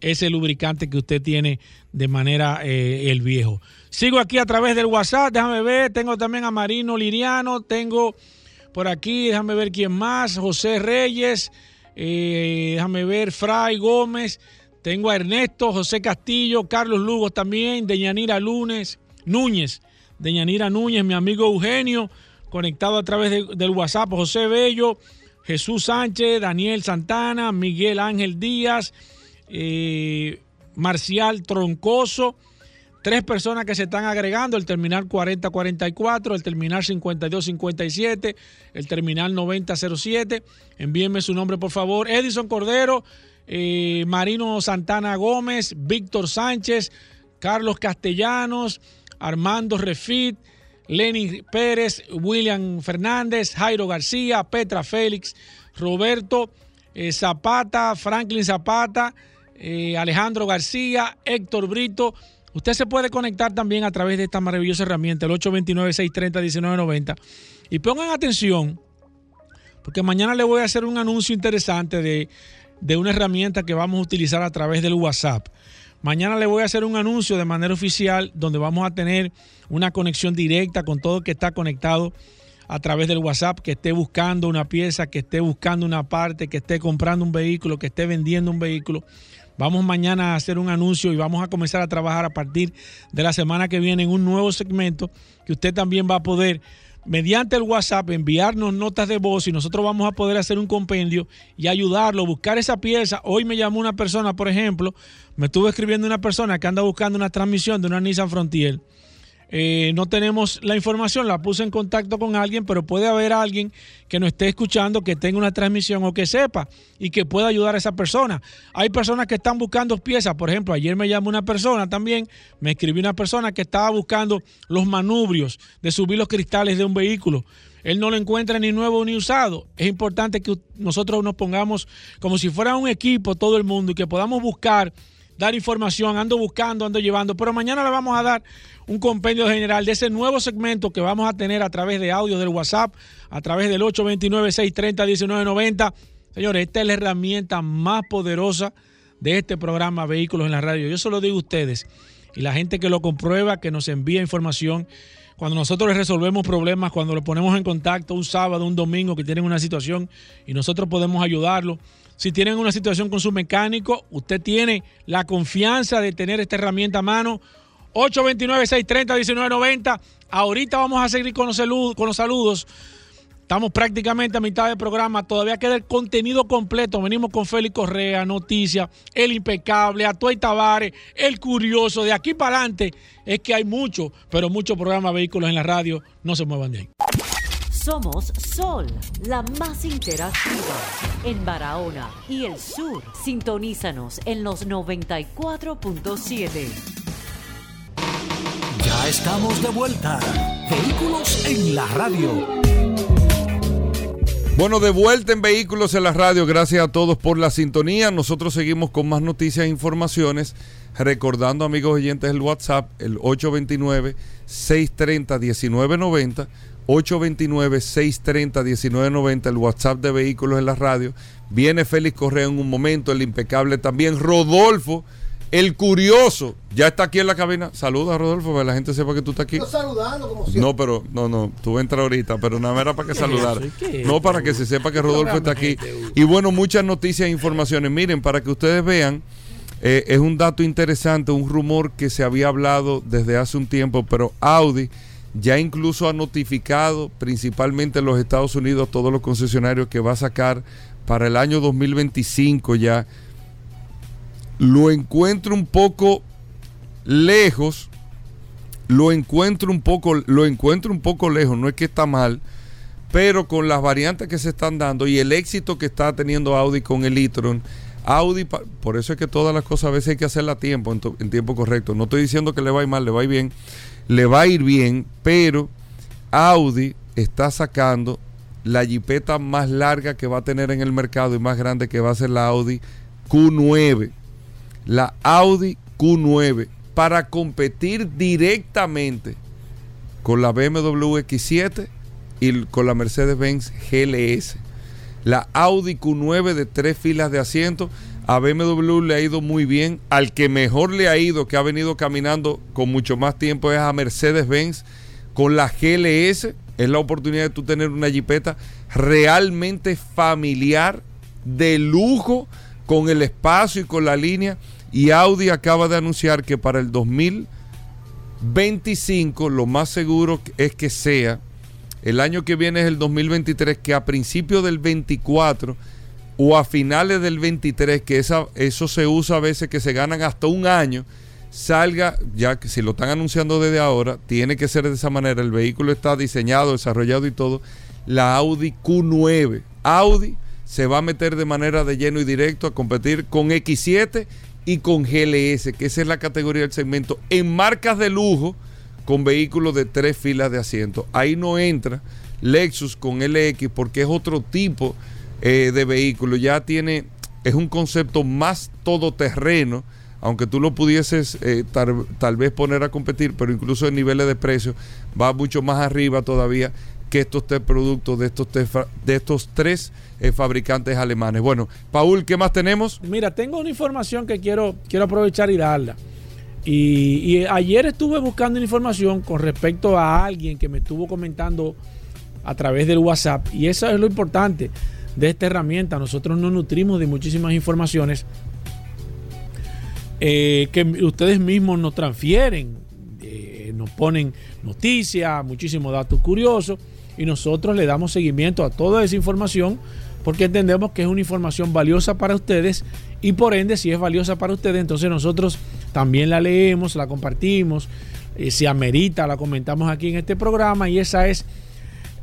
ese lubricante que usted tiene de manera eh, el viejo. Sigo aquí a través del WhatsApp, déjame ver, tengo también a Marino Liriano, tengo por aquí, déjame ver quién más, José Reyes, eh, déjame ver, Fray Gómez, tengo a Ernesto, José Castillo, Carlos Lugos también, Deñanira Lunes, Núñez, Deñanira Núñez, mi amigo Eugenio, conectado a través del WhatsApp, José Bello, Jesús Sánchez, Daniel Santana, Miguel Ángel Díaz, eh, Marcial Troncoso, tres personas que se están agregando, el terminal 4044, el terminal 5257, el terminal 9007. Envíenme su nombre, por favor. Edison Cordero, eh, Marino Santana Gómez, Víctor Sánchez, Carlos Castellanos, Armando Refit, Lenny Pérez, William Fernández, Jairo García, Petra Félix, Roberto eh, Zapata, Franklin Zapata, eh, Alejandro García, Héctor Brito. Usted se puede conectar también a través de esta maravillosa herramienta, el 829-630-1990. Y pongan atención, porque mañana le voy a hacer un anuncio interesante de de una herramienta que vamos a utilizar a través del WhatsApp. Mañana le voy a hacer un anuncio de manera oficial donde vamos a tener una conexión directa con todo el que está conectado a través del WhatsApp, que esté buscando una pieza, que esté buscando una parte, que esté comprando un vehículo, que esté vendiendo un vehículo. Vamos mañana a hacer un anuncio y vamos a comenzar a trabajar a partir de la semana que viene en un nuevo segmento que usted también va a poder mediante el WhatsApp enviarnos notas de voz y nosotros vamos a poder hacer un compendio y ayudarlo, buscar esa pieza. Hoy me llamó una persona, por ejemplo, me estuvo escribiendo una persona que anda buscando una transmisión de una Nissan Frontier eh, no tenemos la información, la puse en contacto con alguien, pero puede haber alguien que nos esté escuchando, que tenga una transmisión o que sepa y que pueda ayudar a esa persona. Hay personas que están buscando piezas, por ejemplo, ayer me llamó una persona también, me escribió una persona que estaba buscando los manubrios de subir los cristales de un vehículo. Él no lo encuentra ni nuevo ni usado. Es importante que nosotros nos pongamos como si fuera un equipo, todo el mundo, y que podamos buscar dar información, ando buscando, ando llevando, pero mañana le vamos a dar un compendio general de ese nuevo segmento que vamos a tener a través de audio del WhatsApp, a través del 829-630-1990. Señores, esta es la herramienta más poderosa de este programa Vehículos en la Radio. Yo se lo digo a ustedes y la gente que lo comprueba, que nos envía información. Cuando nosotros les resolvemos problemas, cuando lo ponemos en contacto un sábado, un domingo que tienen una situación y nosotros podemos ayudarlo si tienen una situación con su mecánico, usted tiene la confianza de tener esta herramienta a mano. 829-630-1990. Ahorita vamos a seguir con los, saludos. Estamos prácticamente a mitad del programa. Todavía queda el contenido completo. Venimos con Félix Correa, Noticias, El Impecable, Atuay Tavares, El Curioso. De aquí para adelante es que hay mucho, pero muchos programas vehículos en la radio. No se muevan de ahí. Somos Sol, la más interactiva en Barahona y el sur. Sintonízanos en los 94.7. Ya estamos de vuelta. Vehículos en la radio. Bueno, de vuelta en Vehículos en la radio. Gracias a todos por la sintonía. Nosotros seguimos con más noticias e informaciones. Recordando, amigos oyentes, el WhatsApp, el 829 630 1990 829-630-1990, el WhatsApp de vehículos en la radio. Viene Félix Correa en un momento, el impecable también. Rodolfo, el curioso, ya está aquí en la cabina. Saluda, Rodolfo, para que la gente sepa que tú estás aquí. saludando como siempre. No, pero, no, no, tú entras ahorita, pero nada era para que saludara. No, para que se sepa que Rodolfo está aquí. Y bueno, muchas noticias e informaciones. Miren, para que ustedes vean, eh, es un dato interesante, un rumor que se había hablado desde hace un tiempo, pero Audi ya incluso ha notificado principalmente en los Estados Unidos todos los concesionarios que va a sacar para el año 2025 ya. Lo encuentro un poco lejos, lo encuentro un poco, lo encuentro un poco lejos, no es que está mal, pero con las variantes que se están dando y el éxito que está teniendo Audi con el e-tron, Audi, por eso es que todas las cosas a veces hay que hacerlas a tiempo, en, en tiempo correcto. No estoy diciendo que le va a ir mal, le va a ir bien le va a ir bien, pero Audi está sacando la jipeta más larga que va a tener en el mercado y más grande que va a ser la Audi Q9. La Audi Q9 para competir directamente con la BMW X7 y con la Mercedes-Benz GLS. La Audi Q9 de tres filas de asientos a BMW le ha ido muy bien. Al que mejor le ha ido, que ha venido caminando con mucho más tiempo, es a Mercedes-Benz con la GLS. Es la oportunidad de tú tener una jipeta realmente familiar, de lujo, con el espacio y con la línea. Y Audi acaba de anunciar que para el 2025 lo más seguro es que sea, el año que viene es el 2023, que a principios del 24 o a finales del 23, que esa, eso se usa a veces que se ganan hasta un año, salga, ya que si lo están anunciando desde ahora, tiene que ser de esa manera, el vehículo está diseñado, desarrollado y todo, la Audi Q9. Audi se va a meter de manera de lleno y directo a competir con X7 y con GLS, que esa es la categoría del segmento, en marcas de lujo con vehículos de tres filas de asiento. Ahí no entra Lexus con LX porque es otro tipo eh, de vehículo ya tiene, es un concepto más todoterreno, aunque tú lo pudieses eh, tal, vez poner a competir, pero incluso en niveles de precio va mucho más arriba todavía que estos tres productos de estos, de estos tres eh, fabricantes alemanes. Bueno, Paul, ¿qué más tenemos? Mira, tengo una información que quiero, quiero aprovechar y darla. Y, ayer estuve buscando información con respecto a alguien que me estuvo comentando a través del WhatsApp. Y eso es lo importante de esta herramienta. Nosotros nos nutrimos de muchísimas informaciones eh, que ustedes mismos nos transfieren, eh, nos ponen noticias, muchísimos datos curiosos y nosotros le damos seguimiento a toda esa información porque entendemos que es una información valiosa para ustedes y por ende si es valiosa para ustedes entonces nosotros también la leemos, la compartimos, eh, si amerita la comentamos aquí en este programa y esa es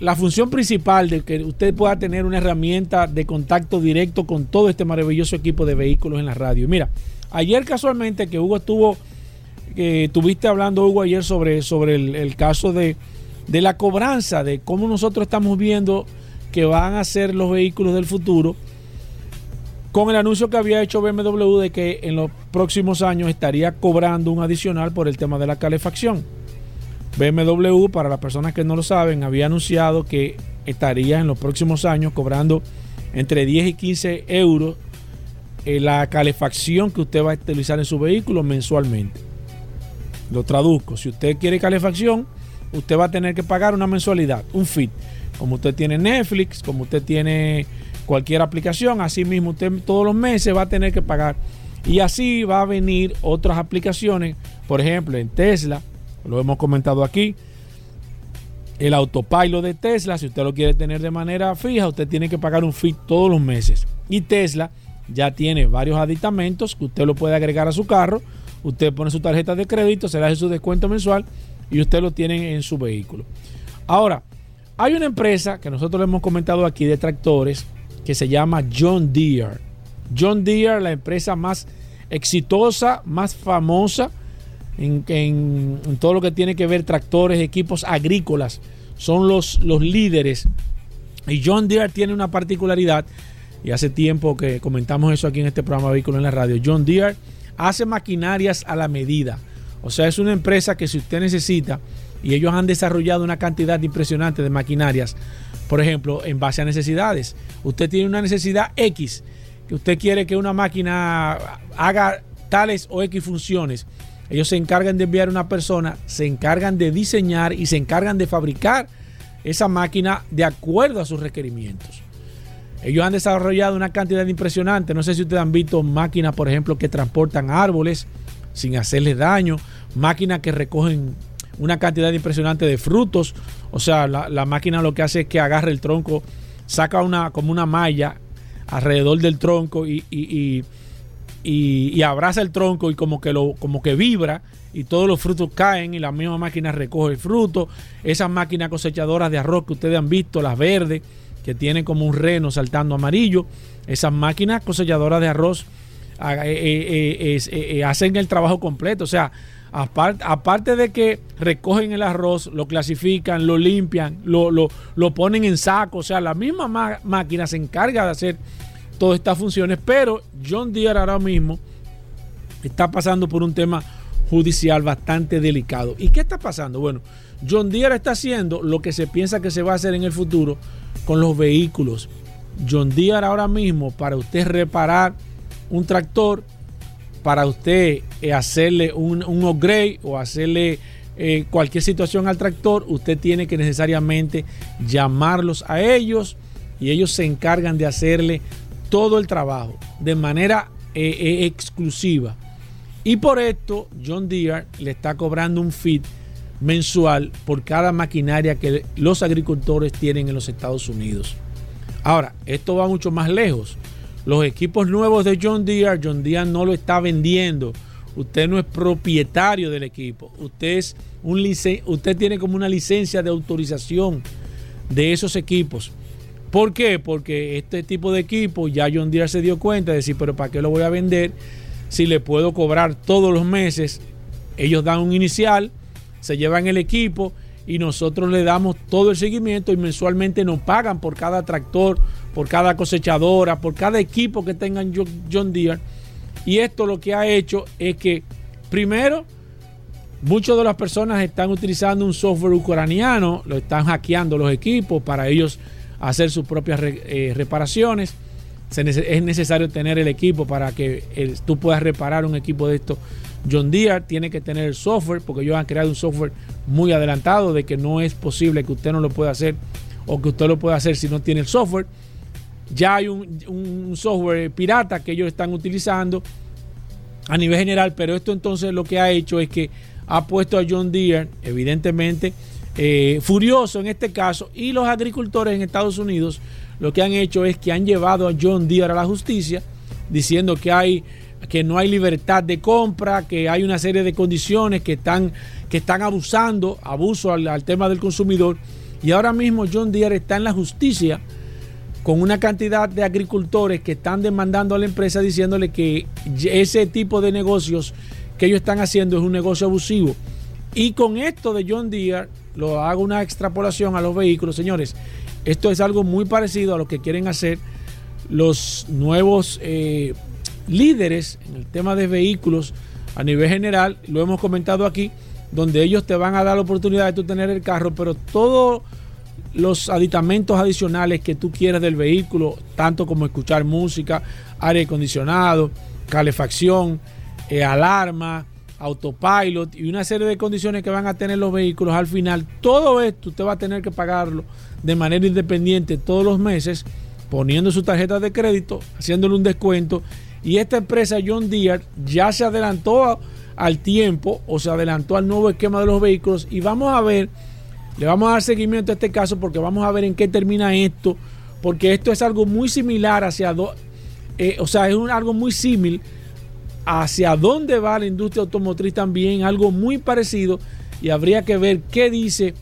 la función principal de que usted pueda tener una herramienta de contacto directo con todo este maravilloso equipo de vehículos en la radio. Mira, ayer casualmente que Hugo estuvo, que tuviste hablando Hugo ayer sobre, sobre el caso de de la cobranza, de cómo nosotros estamos viendo que van a ser los vehículos del futuro, con el anuncio que había hecho BMW de que en los próximos años estaría cobrando un adicional por el tema de la calefacción. BMW, para las personas que no lo saben, había anunciado que estaría en los próximos años cobrando entre 10 y 15 euros eh, la calefacción que usted va a utilizar en su vehículo mensualmente. Lo traduzco, si usted quiere calefacción, usted va a tener que pagar una mensualidad, un feed. Como usted tiene Netflix, como usted tiene cualquier aplicación, así mismo usted todos los meses va a tener que pagar. Y así va a venir otras aplicaciones, por ejemplo, en Tesla, lo hemos comentado aquí, el autopilot de Tesla, si usted lo quiere tener de manera fija, usted tiene que pagar un feed todos los meses. Y Tesla ya tiene varios aditamentos que usted lo puede agregar a su carro. Usted pone su tarjeta de crédito, se le hace su descuento mensual y usted lo tiene en su vehículo. Ahora, hay una empresa que nosotros le hemos comentado aquí de tractores que se llama John Deere. John Deere, la empresa más exitosa, más famosa en, todo lo que tiene que ver tractores, equipos agrícolas. Son los, los líderes. Y John Deere tiene una particularidad, y hace tiempo que comentamos eso aquí en este programa Vehículo en la Radio. John Deere hace maquinarias a la medida. O sea, es una empresa que si usted necesita, y ellos han desarrollado una cantidad impresionante de maquinarias, por ejemplo, en base a necesidades. Usted tiene una necesidad X, que usted quiere que una máquina haga tales o X funciones. Ellos se encargan de enviar una persona, se encargan de diseñar y se encargan de fabricar esa máquina de acuerdo a sus requerimientos. Ellos han desarrollado una cantidad impresionante. No sé si ustedes han visto máquinas, por ejemplo, que transportan árboles sin hacerles daño, máquinas que recogen una cantidad impresionante de frutos, o sea, la, máquina lo que hace es que agarra el tronco, saca una como una malla alrededor del tronco y, abraza el tronco y como que lo como que vibra y todos los frutos caen y la misma máquina recoge el fruto. Esas máquinas cosechadoras de arroz que ustedes han visto, las verdes, que tienen como un reno saltando amarillo, esas máquinas cosechadoras de arroz eh, eh, eh, hacen el trabajo completo. O sea, aparte, de que recogen el arroz, lo clasifican, lo limpian, lo, lo, ponen en saco. O sea, la misma máquina se encarga de hacer todas estas funciones. Pero John Deere ahora mismo está pasando por un tema judicial bastante delicado. ¿Y qué está pasando? Bueno, John Deere está haciendo lo que se piensa que se va a hacer en el futuro con los vehículos. John Deere ahora mismo, para usted reparar un tractor para usted eh, hacerle un, upgrade o hacerle eh, cualquier situación al tractor, usted tiene que necesariamente llamarlos a ellos y ellos se encargan de hacerle todo el trabajo de manera eh, exclusiva. Y por esto John Deere le está cobrando un feed mensual por cada maquinaria que los agricultores tienen en los Estados Unidos. Ahora, esto va mucho más lejos. Los equipos nuevos de John Deere, John Deere no lo está vendiendo. Usted no es propietario del equipo. Usted, es un usted tiene como una licencia de autorización de esos equipos. ¿Por qué? Porque este tipo de equipo ya John Deere se dio cuenta de decir, pero ¿para qué lo voy a vender? Si le puedo cobrar todos los meses, ellos dan un inicial, se llevan el equipo y nosotros le damos todo el seguimiento y mensualmente nos pagan por cada tractor por cada cosechadora, por cada equipo que tengan John Deere. Y esto lo que ha hecho es que, primero, Muchas de las personas están utilizando un software ucraniano, lo están hackeando los equipos para ellos hacer sus propias eh, reparaciones. es necesario tener el equipo para que tú puedas reparar un equipo de esto. John Deere tiene que tener el software porque ellos han creado un software muy adelantado de que no es posible que usted no lo pueda hacer o que usted lo pueda hacer si no tiene el software. Ya hay un software pirata que ellos están utilizando a nivel general, pero esto entonces lo que ha hecho es que ha puesto a John Deere, evidentemente, eh, furioso en este caso, y los agricultores en Estados Unidos lo que han hecho es que han llevado a John Deere a la justicia, diciendo que hay que no hay libertad de compra, que hay una serie de condiciones que están, que están abusando, abuso al, al tema del consumidor. Y ahora mismo John Deere está en la justicia con una cantidad de agricultores que están demandando a la empresa diciéndole que ese tipo de negocios que ellos están haciendo es un negocio abusivo. Y con esto de John Deere, lo hago una extrapolación a los vehículos, señores. Esto es algo muy parecido a lo que quieren hacer los nuevos eh, líderes en el tema de vehículos a nivel general. Lo hemos comentado aquí, donde ellos te van a dar la oportunidad de tener el carro, pero todos los aditamentos adicionales que tú quieras del vehículo, tanto como escuchar música, aire acondicionado, calefacción, eh, alarma, autopilot y una serie de condiciones que van a tener los vehículos. Al final, todo esto usted va a tener que pagarlo de manera independiente todos los meses, poniendo su tarjeta de crédito, haciéndole un descuento. Y esta empresa John Deere ya se adelantó al tiempo o se adelantó al nuevo esquema de los vehículos y vamos a ver, le vamos a dar seguimiento a este caso porque vamos a ver en qué termina esto, porque esto es algo muy similar hacia, eh, o sea, es un, algo muy similar hacia dónde va la industria automotriz también, algo muy parecido, y habría que ver qué dice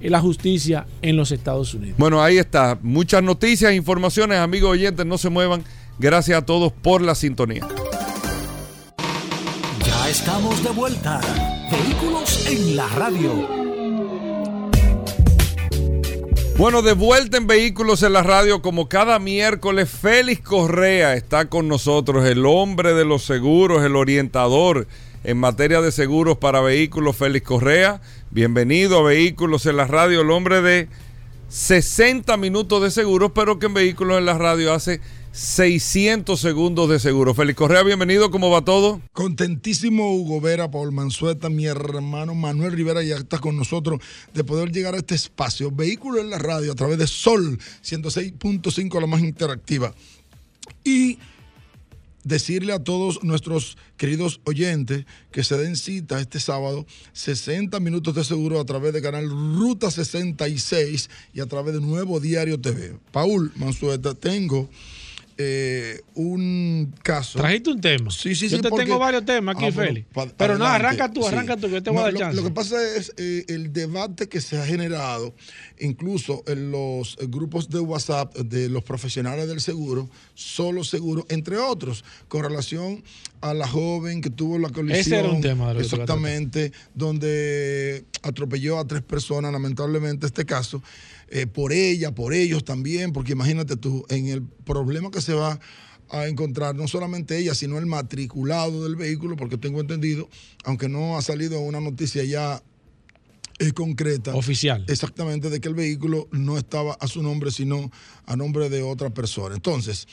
la justicia en los Estados Unidos. Bueno, ahí está. Muchas noticias, informaciones, amigos oyentes, no se muevan. Gracias a todos por la sintonía. Ya estamos de vuelta. Vehículos en la radio. Bueno, de vuelta en Vehículos en la Radio, como cada miércoles, Félix Correa está con nosotros, el hombre de los seguros, el orientador en materia de seguros para vehículos, Félix Correa. Bienvenido a Vehículos en la Radio, el hombre de 60 minutos de seguros, pero que en Vehículos en la Radio hace 600 segundos de seguro. Félix Correa, bienvenido, ¿cómo va todo? Contentísimo Hugo Vera, Paul Manzueta, mi hermano Manuel Rivera ya está con nosotros de poder llegar a este espacio. Vehículo en la radio a través de Sol 106.5, la más interactiva. Y decirle a todos nuestros queridos oyentes que se den cita este sábado, 60 minutos de seguro a través de canal Ruta 66 y a través de Nuevo Diario TV. Paul Manzueta, tengo eh, un caso. Trajiste un tema. Sí, sí, Yo sí. te tengo varios temas aquí, Ah, Félix. pa- Pero no, arranca tú, Sí. arranca tú, que yo te voy No, a dar lo, chance. lo que pasa es eh, el debate que se ha generado, incluso en los grupos de WhatsApp de los profesionales del seguro, solo seguro, entre otros, con relación a la joven que tuvo la colisión. Ese era un tema de. Exactamente, donde atropelló a tres personas, lamentablemente este caso, eh, por ella, por ellos también, porque imagínate tú, en el problema que se va a encontrar no solamente ella, sino el matriculado del vehículo, porque tengo entendido, aunque no ha salido una noticia ya eh, concreta. Oficial. Exactamente, de que el vehículo no estaba a su nombre, sino a nombre de otra persona. Entonces,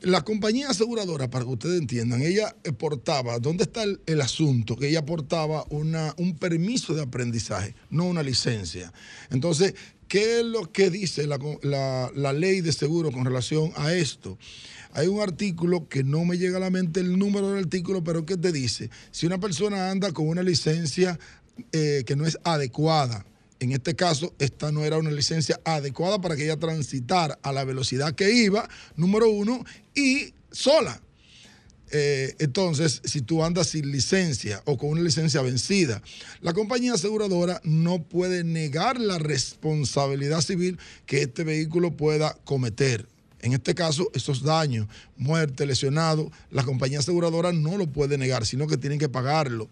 la compañía aseguradora, para que ustedes entiendan, ella eh, portaba, ¿dónde está el, el asunto? Que ella portaba una, un permiso de aprendizaje, no una licencia. Entonces, ¿qué es lo que dice la, la- ley de seguro con relación a esto? Hay un artículo que no me llega a la mente el número del artículo, pero que te dice, si una persona anda con una licencia eh, que no es adecuada, en este caso, esta no era una licencia adecuada para que ella transitara a la velocidad que iba, número uno, y sola. Eh, entonces, si tú andas sin licencia o con una licencia vencida, la compañía aseguradora no puede negar la responsabilidad civil que este vehículo pueda cometer. En este caso, esos daños, muerte, lesionado, la compañía aseguradora no lo puede negar, sino que tienen que pagarlo.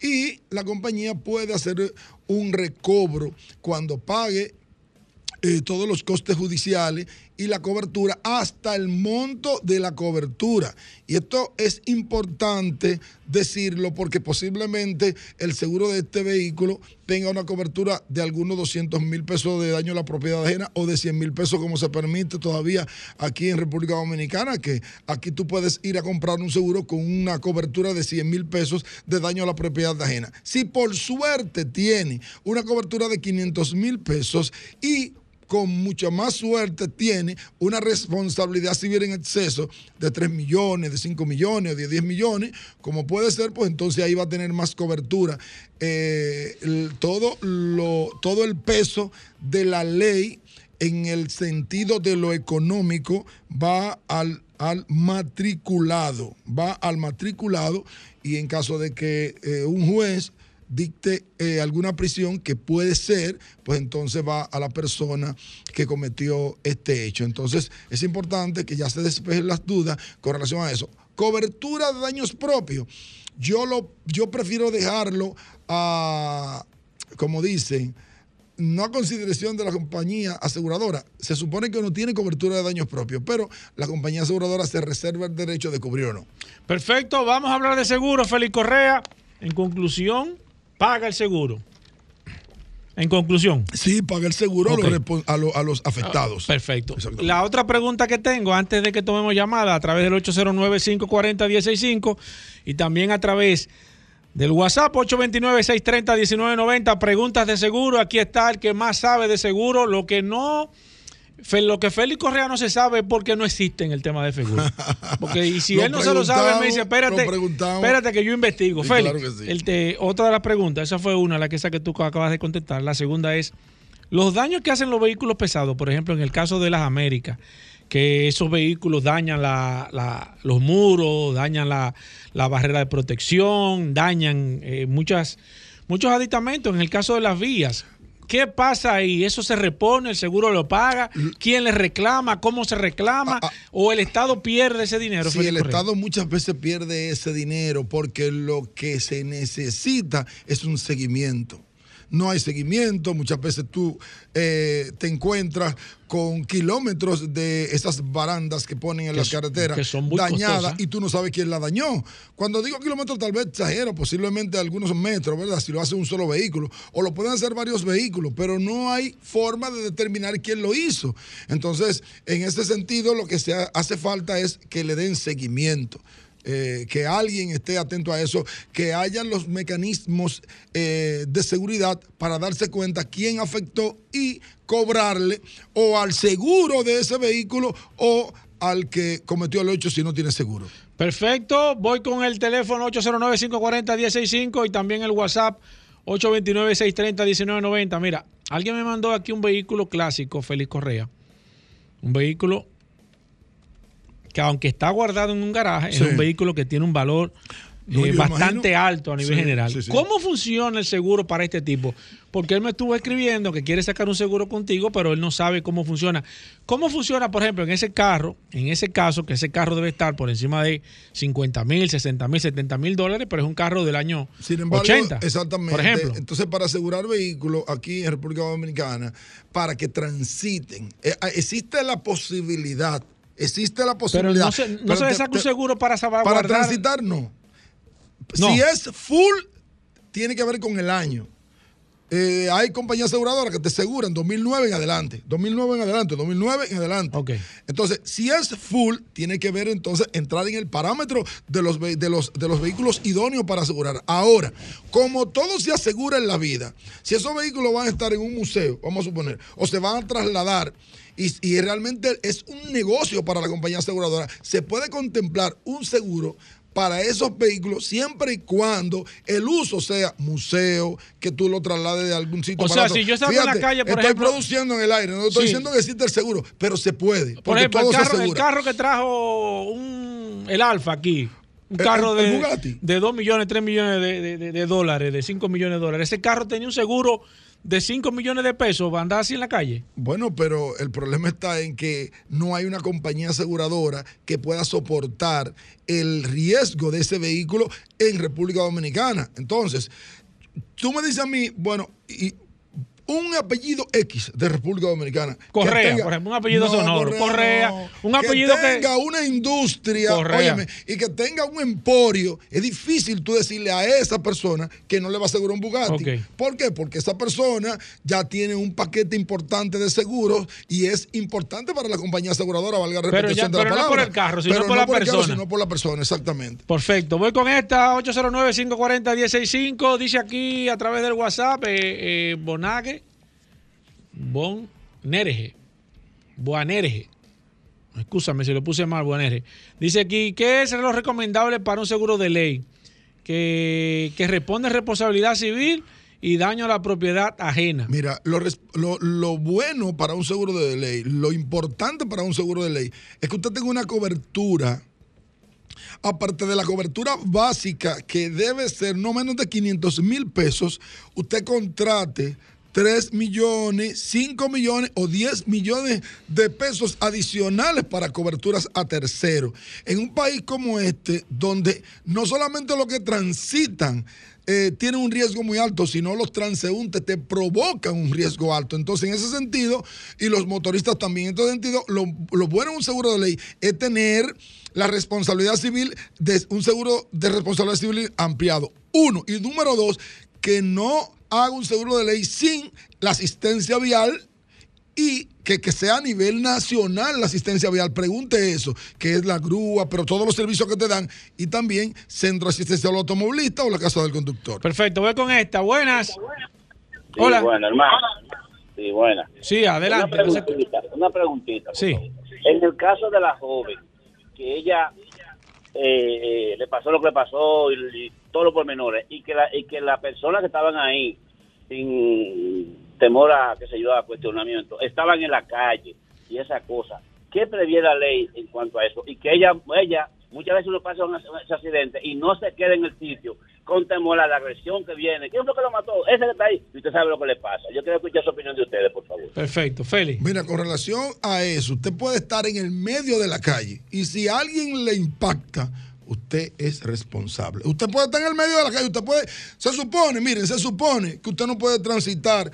Y la compañía puede hacer un recobro cuando pague eh, todos los costes judiciales y la cobertura hasta el monto de la cobertura. Y esto es importante decirlo porque posiblemente el seguro de este vehículo tenga una cobertura de algunos 200 mil pesos de daño a la propiedad ajena o de 100 mil pesos como se permite todavía aquí en República Dominicana, que aquí tú puedes ir a comprar un seguro con una cobertura de 100 mil pesos de daño a la propiedad ajena. Si por suerte tiene una cobertura de 500 mil pesos y con mucha más suerte tiene una responsabilidad civil en exceso de 3 millones, de 5 millones, de 10 millones, como puede ser, pues entonces ahí va a tener más cobertura. Eh, todo, lo, todo el peso de la ley en el sentido de lo económico va al, al matriculado, va al matriculado y en caso de que eh, un juez dicte eh, alguna prisión que puede ser, pues entonces va a la persona que cometió este hecho. Entonces es importante que ya se despejen las dudas con relación a eso. Cobertura de daños propios. Yo, lo, yo prefiero dejarlo a, como dicen, no a consideración de la compañía aseguradora. Se supone que no tiene cobertura de daños propios, pero la compañía aseguradora se reserva el derecho de cubrir o no. Perfecto, vamos a hablar de seguro, Félix Correa. En conclusión, paga el seguro. En conclusión. Sí, paga el seguro a, los, afectados. Ah, perfecto. La otra pregunta que tengo antes de que tomemos llamada a través del 809-540-165 y también a través del WhatsApp 829-630-1990, preguntas de seguro. Aquí está el que más sabe de seguro. Lo que no lo que Félix Correa no se sabe es porque no existe en el tema de seguro. Porque y si él no se lo sabe, me dice, espérate, espérate que yo investigo. Félix, otra de las preguntas, esa fue una, la que esa que tú acabas de contestar. La segunda es, los daños que hacen los vehículos pesados, por ejemplo, en el caso de las Américas, que esos vehículos dañan los muros, dañan la, barrera de protección, dañan eh, muchas, muchos aditamentos. En el caso de las vías, ¿Qué pasa ahí? ¿Eso se repone? ¿El seguro lo paga? ¿Quién le reclama? ¿Cómo se reclama? Ah, ah. ¿O el Estado pierde ese dinero? Sí, el Estado muchas veces pierde ese dinero porque lo que se necesita es un seguimiento no hay seguimiento, muchas veces tú eh, te encuentras con kilómetros de esas barandas que ponen en las carreteras dañadas y tú no sabes quién la dañó. Cuando digo kilómetros tal vez exagero, posiblemente algunos metros, ¿verdad? Si lo hace un solo vehículo o lo pueden hacer varios vehículos, pero no hay forma de determinar quién lo hizo. Entonces, en ese sentido, lo que se hace falta es que le den seguimiento. Eh, que alguien esté atento a eso, que hayan los mecanismos eh, de seguridad para darse cuenta quién afectó y cobrarle o al seguro de ese vehículo o al que cometió el hecho si no tiene seguro. Perfecto, voy con el teléfono 809-540-165 y también el WhatsApp 829-630-1990. Mira, alguien me mandó aquí un vehículo clásico, Félix Correa. Un vehículo que aunque está guardado en un garaje, es un vehículo que tiene un valor eh, bastante alto a nivel general. ¿Cómo funciona el seguro para este tipo? Porque él me estuvo escribiendo que quiere sacar un seguro contigo, pero él no sabe cómo funciona. ¿Cómo funciona, por ejemplo, en ese carro, en ese caso, que ese carro debe estar por encima de 50 mil, 60 mil, 70 mil dólares, pero es un carro del año Sin embargo, 80? Exactamente. Por ejemplo. Entonces, para asegurar vehículos aquí en República Dominicana, para que transiten, eh, existe la posibilidad Existe la posibilidad. Pero no se, no saca un seguro para salvaguardar. Para transitar, no. Si es full, tiene que ver con el año. Eh, hay compañías aseguradoras que te aseguran 2009 en adelante, 2009 en adelante, 2009 en adelante. Okay. Entonces, si es full, tiene que ver entonces entrar en el parámetro de los, de los, de los vehículos idóneos para asegurar. Ahora, como todo se asegura en la vida, si esos vehículos van a estar en un museo, vamos a suponer, o se van a trasladar y, realmente es un negocio para la compañía aseguradora. Se puede contemplar un seguro para esos vehículos siempre y cuando el uso sea museo, que tú lo traslades de algún sitio. O sea, si yo estaba en la calle, por estoy produciendo en el aire, no estoy diciendo que existe el seguro, pero se puede. Por ejemplo, el carro, el carro, que trajo un, el Alfa aquí, un carro de, de 2 millones, 3 millones de, de, dólares, de 5 millones de dólares. Ese carro tenía un seguro de 5 millones de pesos va a andar así en la calle? Bueno, pero el problema está en que no hay una compañía aseguradora que pueda soportar el riesgo de ese vehículo en República Dominicana. Entonces, tú me dices a mí, bueno, y un apellido X de República Dominicana. Correa, por ejemplo, un apellido sonoro. Correa, un apellido que- que tenga una industria, Correa. óyeme, y que tenga un emporio, es difícil tú decirle a esa persona que no le va a asegurar un Bugatti. ¿Por qué? Porque esa persona ya tiene un paquete importante de seguros y es importante para la compañía aseguradora, valga la Pero repetición ya- de la pero no palabra. por el carro, sino Pero por la el carro, persona. sino por la persona, exactamente. Perfecto. Voy con esta, 809-540-165. Dice aquí a través del WhatsApp, eh, eh, Bonague, Bonerge, Boanerge. Escúchame si lo puse mal, Boanerge. Dice aquí, ¿qué es lo recomendable para un seguro de ley? Que, que responde responsabilidad civil y daño a la propiedad ajena. Mira, lo, lo- lo bueno para un seguro de ley, lo importante para un seguro de ley, es que usted tenga una cobertura, aparte de la cobertura básica, que debe ser no menos de 500 mil pesos, usted contrate 3 millones, 5 millones o 10 millones de pesos adicionales para coberturas a terceros. En un país como este, donde no solamente los que transitan eh, tienen un riesgo muy alto, sino los transeúntes te provocan un riesgo alto. Entonces, en ese sentido, y los motoristas también, en este sentido, lo, lo bueno de un seguro de ley es tener la responsabilidad civil de un seguro de responsabilidad civil ampliado. Uno. Y número dos, que no haga un seguro de ley sin la asistencia vial y que, que sea a nivel nacional la asistencia vial. Pregunte eso, que es la grúa, pero todos los servicios que te dan y también centro de asistencia al automovilista o la casa del conductor. Perfecto, voy con esta. Buenas. Sí, Hola. bueno, hermano. Sí, buena. Sí, adelante. Una preguntita, una preguntita. Sí. En el caso de la joven, que ella eh, le pasó lo que le pasó y, y todos los pormenores, y que, la, y que las personas que estaban ahí, sin temor a, qué sé yo, a cuestionamiento, estaban en la calle y esa cosa, ¿qué previene la ley en cuanto a eso? Y que ella, ella muchas veces uno pasa un, accidente y no se queda en el sitio con temor a la agresión que viene. ¿Quién fue que lo mató? Ese que está ahí. Y usted sabe lo que le pasa. Yo quiero escuchar su opinión de ustedes, por favor. Perfecto, Félix. Mira, con relación a eso, usted puede estar en el medio de la calle y si alguien le impacta, usted es responsable. Usted puede estar en el medio de la calle, usted puede, se supone, miren, se supone que usted no puede transitar.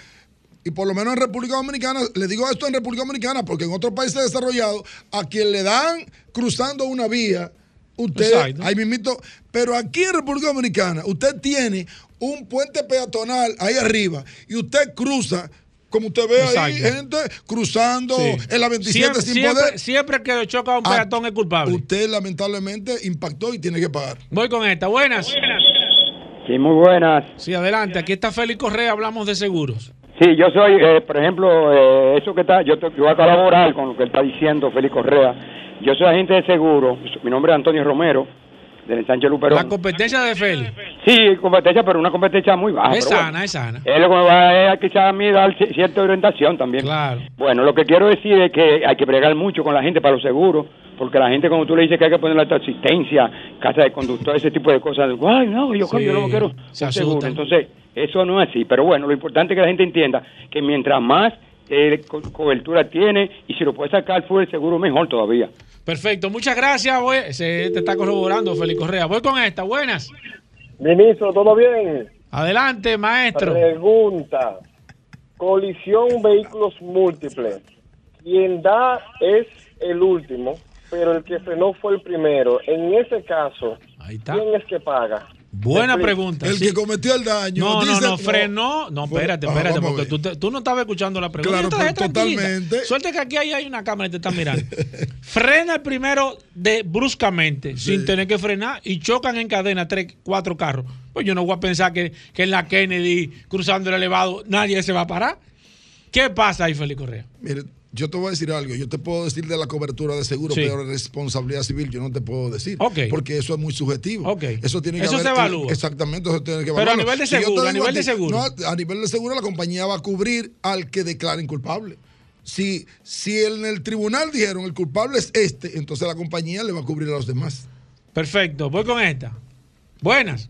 Y por lo menos en República Dominicana, le digo esto en República Dominicana porque en otros países desarrollados, a quien le dan cruzando una vía, usted, Exacto. ahí mismito, pero aquí en República Dominicana, usted tiene un puente peatonal ahí arriba y usted cruza, como usted ve ahí, Exacto. gente cruzando Sí. en la 27 siempre, sin siempre, poder. siempre que le choca a un Ah, peatón es culpable. Usted lamentablemente impactó y tiene que pagar. Voy con esta. Buenas. Sí, muy buenas. Sí, adelante. Aquí está Félix Correa. Hablamos de seguros. Sí, yo soy, eh, por ejemplo, eh, eso que está, yo, te- yo voy a colaborar con lo que está diciendo Félix Correa. Yo soy agente de seguro, mi nombre es Antonio Romero, del ensanche Luperón. La competencia de Félix. Sí, competencia, pero una competencia muy baja. es sana, bueno. es sana. Es lo que me va a quizás a mí dar ci- cierta orientación también. Claro. Bueno, lo que quiero decir es que hay que bregar mucho con la gente para los seguros, porque la gente cuando tú le dices que hay que poner la asistencia, casa de conductor, ese tipo de cosas, ay, no, yo, Sí, yo no quiero se un seguro. Entonces, eso no es así. Pero bueno, lo importante es que la gente entienda que mientras más eh, co- cobertura tiene y si lo puede sacar fuera el seguro, mejor todavía. Perfecto. Muchas gracias. Voy, se te está corroborando Félix Correa. Voy con esta. Buenas. Ministro, ¿todo bien? Adelante, maestro. Pregunta. Colisión vehículos múltiples. Quien da es el último, pero el que frenó fue el primero. En ese caso, Ahí está. ¿quién es que paga? Buena pregunta. El sí. que cometió el daño. No, no, dice- no, frenó. No, espérate, espérate, porque tú, te- tú no estabas escuchando la pregunta. Claro, totalmente. Suerte que aquí hay, hay una cámara y te está mirando. Frena el primero de bruscamente, sin tener que frenar, y chocan en cadena tres, cuatro carros. Pues yo no voy a pensar que, que en la Kennedy, cruzando el elevado, nadie se va a parar. ¿Qué pasa ahí, Félix Correa? Mire, yo te voy a decir algo. Yo te puedo decir de la cobertura de seguro, Sí. pero de responsabilidad civil yo no te puedo decir. Porque eso es muy subjetivo. Eso tiene que Eso haber- se evalúa. Exactamente, eso tiene que Pero a nivel de Si seguro, a nivel de seguro. no, a nivel de seguro, la compañía va a cubrir al que declaren culpable. Si, si en el tribunal dijeron el culpable es este, entonces la compañía le va a cubrir a los demás. Perfecto, voy con esta. Buenas.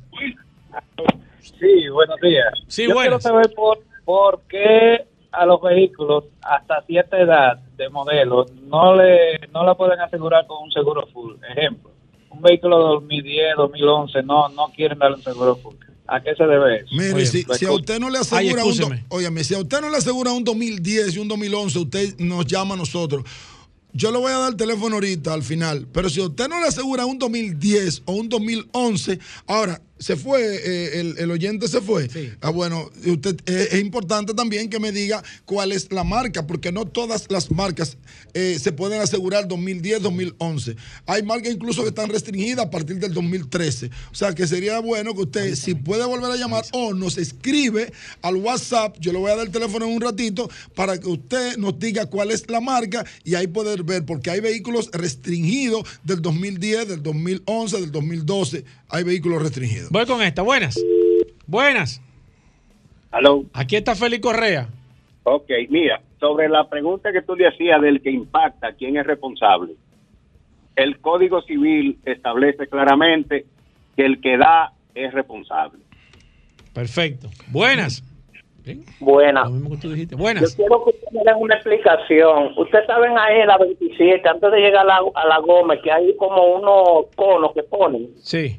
Sí, buenos días. Sí, Yo buenas. quiero saber por, por qué a los vehículos hasta cierta edad de modelo no le no la pueden asegurar con un seguro full. Ejemplo, un vehículo de 2010, 2011 no no quieren darle un seguro full. ¿A qué se debe eso? Mire, Oye, si, pues, si a usted no le asegura Ay, un, óyeme, si a usted no le asegura un 2010 y un 2011, usted nos llama a nosotros. Yo le voy a dar el teléfono ahorita al final, pero si a usted no le asegura un 2010 o un 2011, ahora se fue, eh, el, el oyente se fue. Ah, bueno, usted eh, es importante también que me diga cuál es la marca, porque no todas las marcas eh, se pueden asegurar 2010, 2011. Hay marcas incluso que están restringidas a partir del 2013. O sea que sería bueno que usted, si puede volver a llamar o nos escribe al WhatsApp, yo le voy a dar el teléfono en un ratito para que usted nos diga cuál es la marca y ahí poder ver, porque hay vehículos restringidos del 2010, del 2011, del 2012. Hay vehículos restringidos. Voy con esta. Buenas. Buenas. Aló. Aquí está Félix Correa. Ok, mira, sobre la pregunta que tú le hacías del que impacta, quién es responsable. El Código Civil establece claramente que el que da es responsable. Perfecto. Buenas. ¿Sí? Buenas. Lo mismo que tú dijiste. Yo quiero que ustedes me den una explicación. Ustedes saben ahí en la 27, antes de llegar a la, a la Gómez, que hay como unos conos que ponen. Sí.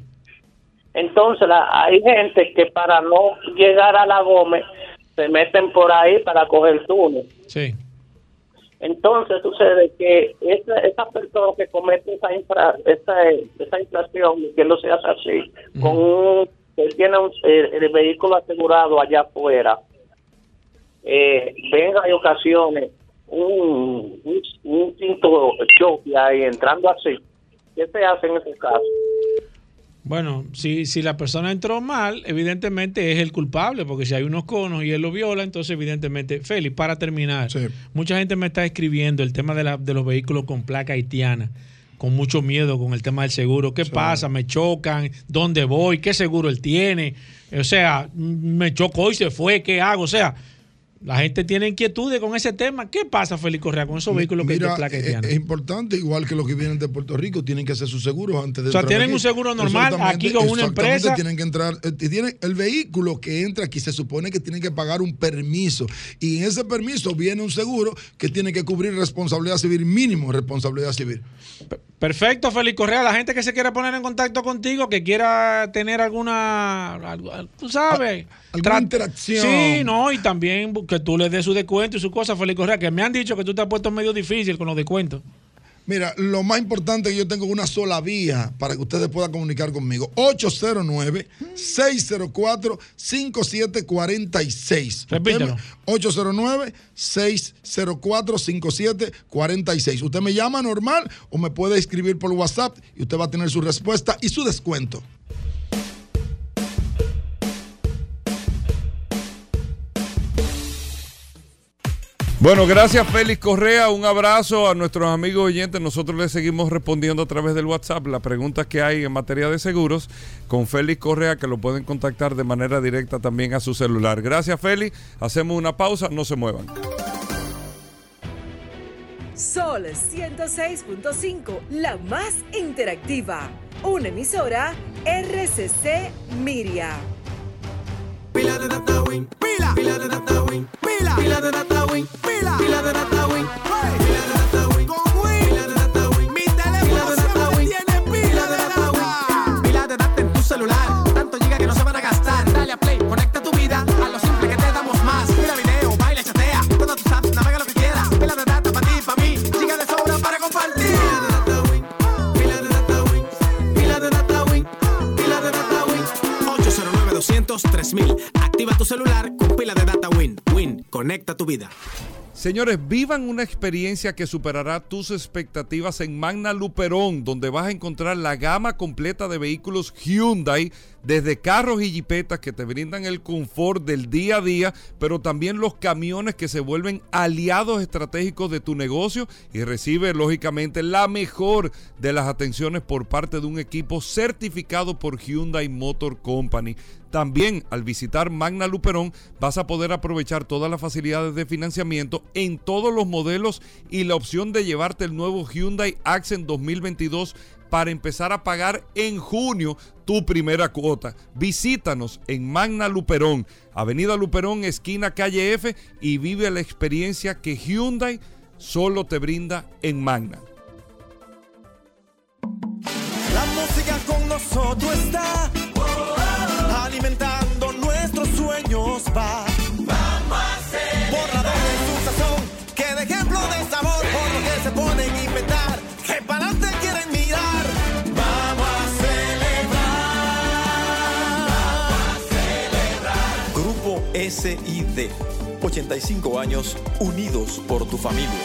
Entonces la- hay gente que para no llegar a la Gómez se meten por ahí para coger el túnel. Sí. Entonces sucede que esa, esa persona que comete esa, infra, esa, esa infracción, que no se hace así, con un, que tiene un- el, el vehículo asegurado allá afuera, eh, ven hay ocasiones un, un, un cinto choque ahí entrando así. ¿Qué se hace en ese caso? Bueno, si, si la persona entró mal, evidentemente es el culpable, porque si hay unos conos y él lo viola, entonces evidentemente, Félix, para terminar, mucha gente me está escribiendo el tema de, la, de los vehículos con placa haitiana, con mucho miedo con el tema del seguro. ¿Qué pasa? ¿Me chocan? ¿Dónde voy? ¿Qué seguro él tiene? O sea, me chocó y se fue, ¿qué hago? O sea, la gente tiene inquietudes con ese tema. ¿Qué pasa, Félix Correa, con esos vehículos que Mira, de placa es, haitiana? es importante, igual que los que vienen de Puerto Rico, tienen que hacer sus seguros antes de O sea, tienen aquí. un seguro normal aquí con una empresa. Tienen que entrar, eh, tienen, el vehículo que entra aquí se supone que tiene que pagar un permiso. Y en ese permiso viene un seguro que tiene que cubrir responsabilidad civil, mínimo responsabilidad civil. Perfecto, Félix Correa. La gente que se quiera poner en contacto contigo, que quiera tener alguna, tú sabes, alguna interacción. Sí, no, y también que tú le des su descuento y su cosa, Félix Correa, que me han dicho que tú te has puesto medio difícil con los descuentos. Mira, lo más importante es que yo tengo una sola vía para que ustedes puedan comunicar conmigo. 809-604-5746. Repítelo. 809-604-5746. Usted me llama normal o me puede escribir por WhatsApp y usted va a tener su respuesta y su descuento. Bueno, gracias Félix Correa, un abrazo a nuestros amigos oyentes. Nosotros les seguimos respondiendo a través del WhatsApp las preguntas que hay en materia de seguros con Félix Correa, que lo pueden contactar de manera directa también a su celular. Gracias Félix, hacemos una pausa, no se muevan. Sol 106.5, la más interactiva. Una emisora RCC Miria. Pila de data win, pila, pila de data win, pila, pila de data win, pila, pila de data win, pila de data tu vida. Señores, vivan una experiencia que superará tus expectativas en Magna Luperón, donde vas a encontrar la gama completa de vehículos Hyundai, desde carros y jipetas que te brindan el confort del día a día, pero también los camiones que se vuelven aliados estratégicos de tu negocio y recibe lógicamente la mejor de las atenciones por parte de un equipo certificado por Hyundai Motor Company. También al visitar Magna Luperón vas a poder aprovechar todas las facilidades de financiamiento en todos los modelos y la opción de llevarte el nuevo Hyundai Accent 2022 para empezar a pagar en junio tu primera cuota. Visítanos en Magna Luperón, Avenida Luperón, esquina calle F y vive la experiencia que Hyundai solo te brinda en Magna. La música con nosotros está nos va. Vamos a hacer. Borrador de su sazón, que de ejemplo de sabor, por lo que se ponen a inventar, que para adelante quieren mirar. Vamos a celebrar. Vamos a celebrar. Grupo SID. 85 años unidos por tu familia.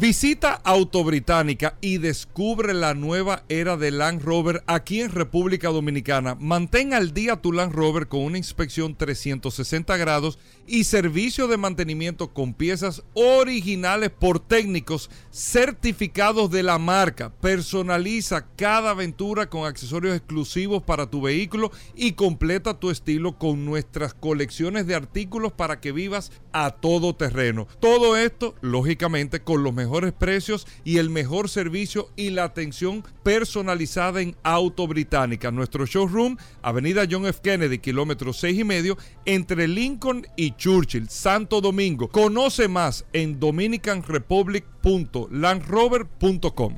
Visita Autobritánica y descubre la nueva era de Land Rover aquí en República Dominicana. Mantén al día tu Land Rover con una inspección 360 grados y servicio de mantenimiento con piezas originales por técnicos certificados de la marca. Personaliza cada aventura con accesorios exclusivos para tu vehículo y completa tu estilo con nuestras colecciones de artículos para que vivas a todo terreno. Todo esto, lógicamente, con los mejores precios y el mejor servicio y la atención personalizada en Auto Británica. Nuestro showroom, Avenida John F. Kennedy, kilómetro 6 y medio, entre Lincoln y Churchill, Santo Domingo. Conoce más en dominicanrepublic.landrover.com.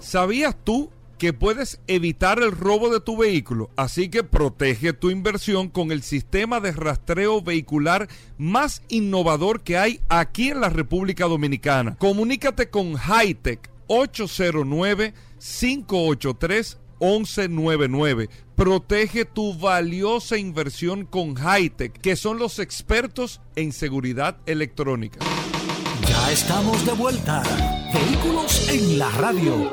¿Sabías tú que puedes evitar el robo de tu vehículo? Así que protege tu inversión con el sistema de rastreo vehicular más innovador que hay aquí en la República Dominicana. Comunícate con Hightech 809 583 1199. Protege tu valiosa inversión con Hightech, que son los expertos en seguridad electrónica. Ya estamos de vuelta. Vehículos en la radio.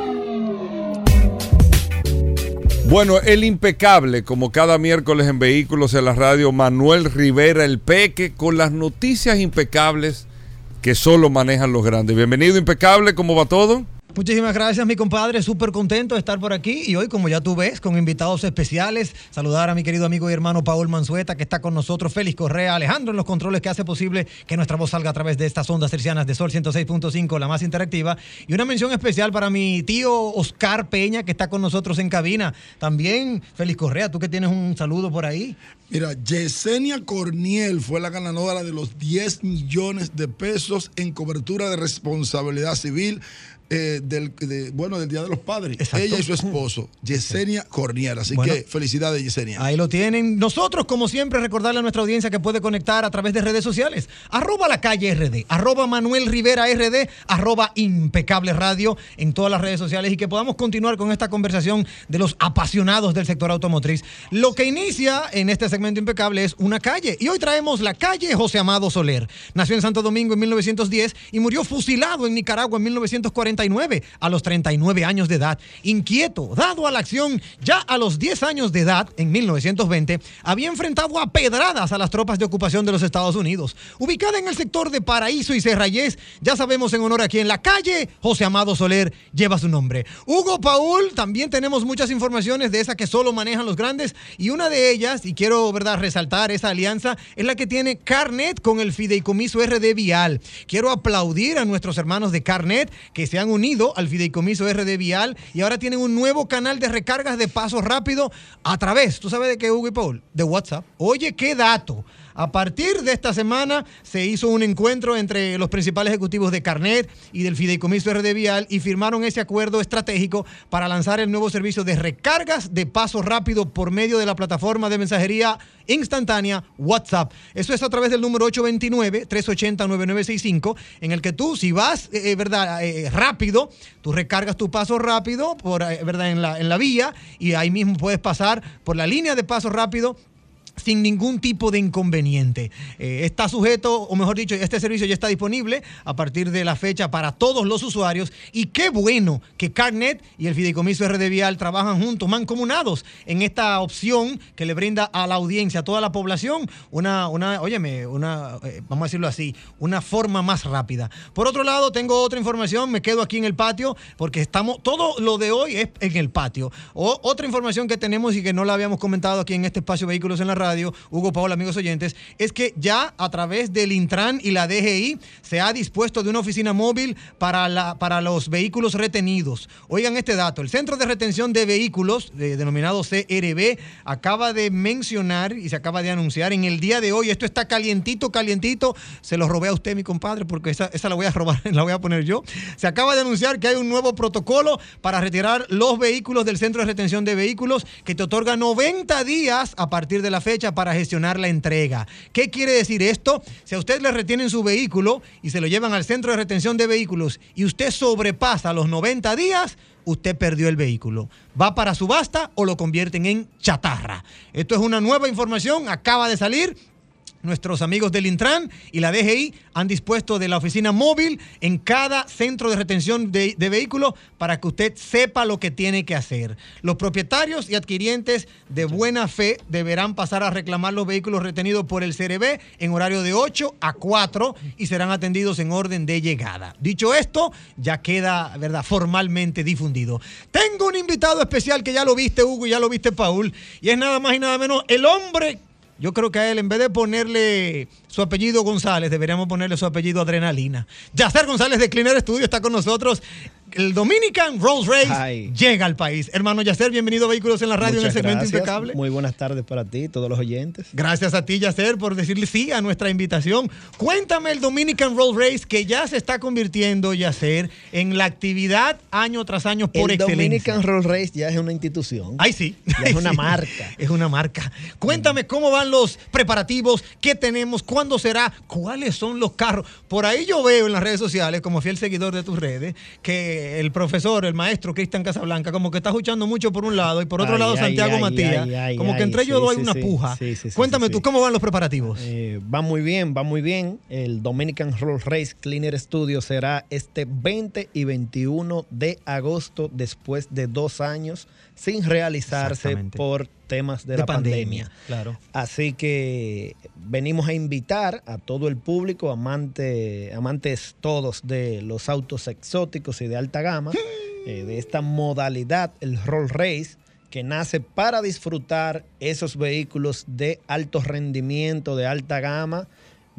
Bueno, el impecable, como cada miércoles en Vehículos en la Radio, Manuel Rivera, el Peque, con las noticias impecables que solo manejan los grandes. Bienvenido, impecable, ¿cómo va todo? Muchísimas gracias, mi compadre. Súper contento de estar por aquí. Y hoy, como ya tú ves, con invitados especiales, saludar a mi querido amigo y hermano Paul Manzueta, que está con nosotros, Félix Correa, Alejandro en los controles, que hace posible que nuestra voz salga a través de estas ondas tercianas de Sol 106.5, la más interactiva. Y una mención especial para mi tío Oscar Peña, que está con nosotros en cabina. También, Félix Correa, tú que tienes un saludo por ahí. Mira, Yesenia Corniel fue la ganadora de los 10 millones de pesos en cobertura de responsabilidad civil. Eh, del, de- bueno, del Día de los Padres. Ella y su esposo, Yesenia Corniel. Así Bueno. que felicidades, Yesenia. Ahí lo tienen. Nosotros, como siempre, recordarle a nuestra audiencia que puede conectar a través de redes sociales. Arroba la calle RD, arroba Manuel Rivera RD, arroba impecable radio en todas las redes sociales y que podamos continuar con esta conversación de los apasionados del sector automotriz. Lo que inicia en este segmento impecable es una calle y hoy traemos la calle José Amado Soler. Nació en Santo Domingo en 1910 y murió fusilado en Nicaragua en 1949 a los 39 años de edad. Inquieto, dado a la acción ya a los 10 años de edad, en 1920, había enfrentado a pedradas a las tropas de ocupación de los Estados Unidos. Ubicada en el sector de Paraíso y Serrayés, ya sabemos en honor a quien la calle José Amado Soler lleva su nombre. Hugo Paul, también tenemos muchas informaciones de esa que solo manejan los grandes y una de ellas, y quiero verdad resaltar esa alianza, es la que tiene Carnet con el Fideicomiso RD Vial. Quiero aplaudir a nuestros hermanos de Carnet que se han unido al Fideicomiso RD Vial y ahora tienen un nuevo canal de recargas de paso rápido a través, ¿tú sabes de qué, Hugo y Paul? De WhatsApp. Oye, qué dato. A partir de esta semana se hizo un encuentro entre los principales ejecutivos de Carnet y del Fideicomiso RD Vial y firmaron ese acuerdo estratégico para lanzar el nuevo servicio de recargas de paso rápido por medio de la plataforma de mensajería instantánea WhatsApp. Eso es a través del número 829-380-9965, en el que tú, si vas, eh, ¿verdad? Eh, rápido, tú recargas tu paso rápido, por, eh, ¿verdad? En la, en la vía y ahí mismo puedes pasar por la línea de paso rápido sin ningún tipo de inconveniente. Eh, está sujeto, o mejor dicho, este servicio ya está disponible a partir de la fecha para todos los usuarios. Y qué bueno que Carnet y el Fideicomiso RD Vial trabajan juntos, mancomunados, en esta opción que le brinda a la audiencia, a toda la población, una, una óyeme, una, eh, vamos a decirlo así, una forma más rápida. Por otro lado, tengo otra información, me quedo aquí en el patio, porque estamos, todo lo de hoy es en el patio. O, otra información que tenemos y que no la habíamos comentado aquí en este espacio Vehículos en la Radio Hugo Paola, amigos oyentes, es que ya a través del Intran y la DGI se ha dispuesto de una oficina móvil para, la, para los vehículos retenidos. Oigan este dato, el Centro de Retención de Vehículos, de- denominado CRB, acaba de mencionar y se acaba de anunciar en el día de hoy, esto está calientito, calientito, se lo robé a usted, mi compadre, porque esa, esa la voy a robar, la voy a poner yo. Se acaba de anunciar que hay un nuevo protocolo para retirar los vehículos del Centro de Retención de Vehículos que te otorga 90 días a partir de la fecha para gestionar la entrega. ¿Qué quiere decir esto? Si a usted le retienen su vehículo y se lo llevan al Centro de Retención de Vehículos y usted sobrepasa los 90 días, usted perdió el vehículo. ¿Va para subasta o lo convierten en chatarra? Esto es una nueva información, acaba de salir. Nuestros amigos del Intran y la DGI han dispuesto de la oficina móvil en cada centro de retención de, de vehículos para que usted sepa lo que tiene que hacer. Los propietarios y adquirientes de buena fe deberán pasar a reclamar los vehículos retenidos por el CRB en horario de 8 a 4 y serán atendidos en orden de llegada. Dicho esto, ya queda ¿verdad? formalmente difundido. Tengo un invitado especial que ya lo viste, Hugo, y ya lo viste, Paul, y es nada más y nada menos el hombre yo creo que a él, en vez de ponerle su apellido González, deberíamos ponerle su apellido Adrenalina. Yacer González de Cleaner Studio está con nosotros. El Dominican Rolls Race Ay. llega al país. Hermano Yacer, bienvenido a Vehículos en la Radio en el segmento gracias. impecable. Muy buenas tardes para ti, todos los oyentes. Gracias a ti, Yacer, por decirle sí a nuestra invitación. Cuéntame el Dominican Rolls Race que ya se está convirtiendo, Yacer, en la actividad año tras año por el excelencia. Dominican Roll Race ya es una institución. Ay, sí. Ya es una Sí. marca. Es una marca. Cuéntame cómo van los preparativos, qué tenemos, cuándo será, cuáles son los carros. Por ahí yo veo en las redes sociales, como fiel seguidor de tus redes, que el profesor, el maestro Cristian Casablanca, como que está escuchando mucho por un lado y por otro Ay, lado ay, Santiago ay, Matías. como que entre ellos sí, dos hay sí, una sí. puja. Sí, sí, sí, Cuéntame tú. ¿cómo van los preparativos? Eh, va muy bien, va muy bien. El Dominican Roll Race Cleaner Studio será este 20 y 21 de agosto, después de dos años sin realizarse por temas de, De la pandemia, pandemia. claro. Así que venimos a invitar a todo el público, amante, amantes todos de los autos exóticos y de alta gama, eh, de esta modalidad, el Roll Race, que nace para disfrutar esos vehículos de alto rendimiento, de alta gama,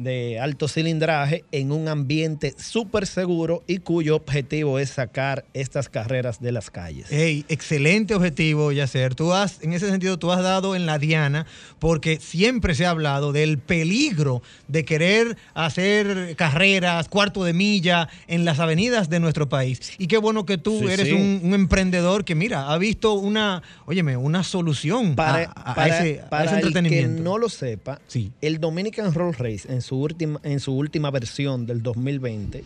de alto cilindraje, en un ambiente súper seguro y cuyo objetivo es sacar estas carreras de las calles. Ey, excelente objetivo, Yacer. Tú has, en ese sentido, tú has dado en la diana, porque siempre se ha hablado del peligro de querer hacer carreras, cuarto de milla en las avenidas de nuestro país. Y qué bueno que tú Sí, eres sí. Un, un emprendedor que, mira, ha visto una, óyeme, una solución para, a, a para- ese, a ese el que entretenimiento. no lo sepa, el Dominican Roll Race en su última, en su última versión del 2020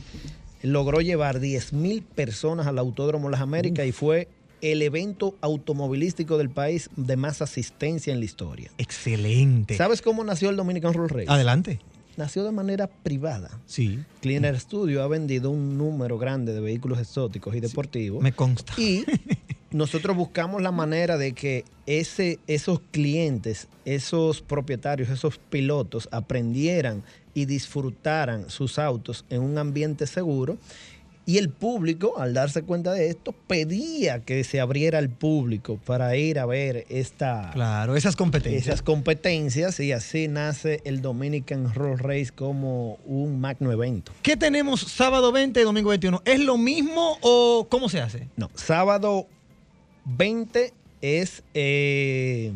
logró llevar 10.000 personas al Autódromo Las Américas y fue el evento automovilístico del país de más asistencia en la historia. Excelente. ¿Sabes cómo nació el Dominican Roll Race? Adelante. Nació de manera privada. Sí. Cleaner Studio ha vendido un número grande de vehículos exóticos y deportivos. Me consta. Y nosotros buscamos la manera de que ese, esos clientes, esos propietarios, esos pilotos aprendieran y disfrutaran sus autos en un ambiente seguro. Y el público, al darse cuenta de esto, pedía que se abriera al público para ir a ver esta, Claro, esas competencias. esas competencias y así nace el Dominican Roll Race como un magno evento. ¿Qué tenemos sábado 20 y domingo 21? ¿Es lo mismo o cómo se hace? No, sábado 20 es eh,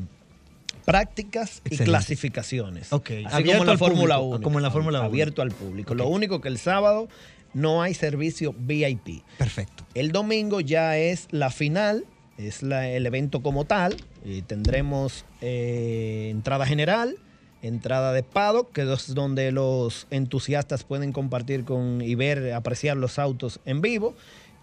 prácticas y clasificaciones. Ok, Así abierto como en la Fórmula público, 1. como en la Fórmula 1. Abierto al público. Lo único que el sábado no hay servicio VIP. Perfecto. El domingo ya es la final, es la- el evento como tal. Y tendremos eh, entrada general, entrada de paddock, que es donde los entusiastas pueden compartir con y ver, apreciar los autos en vivo.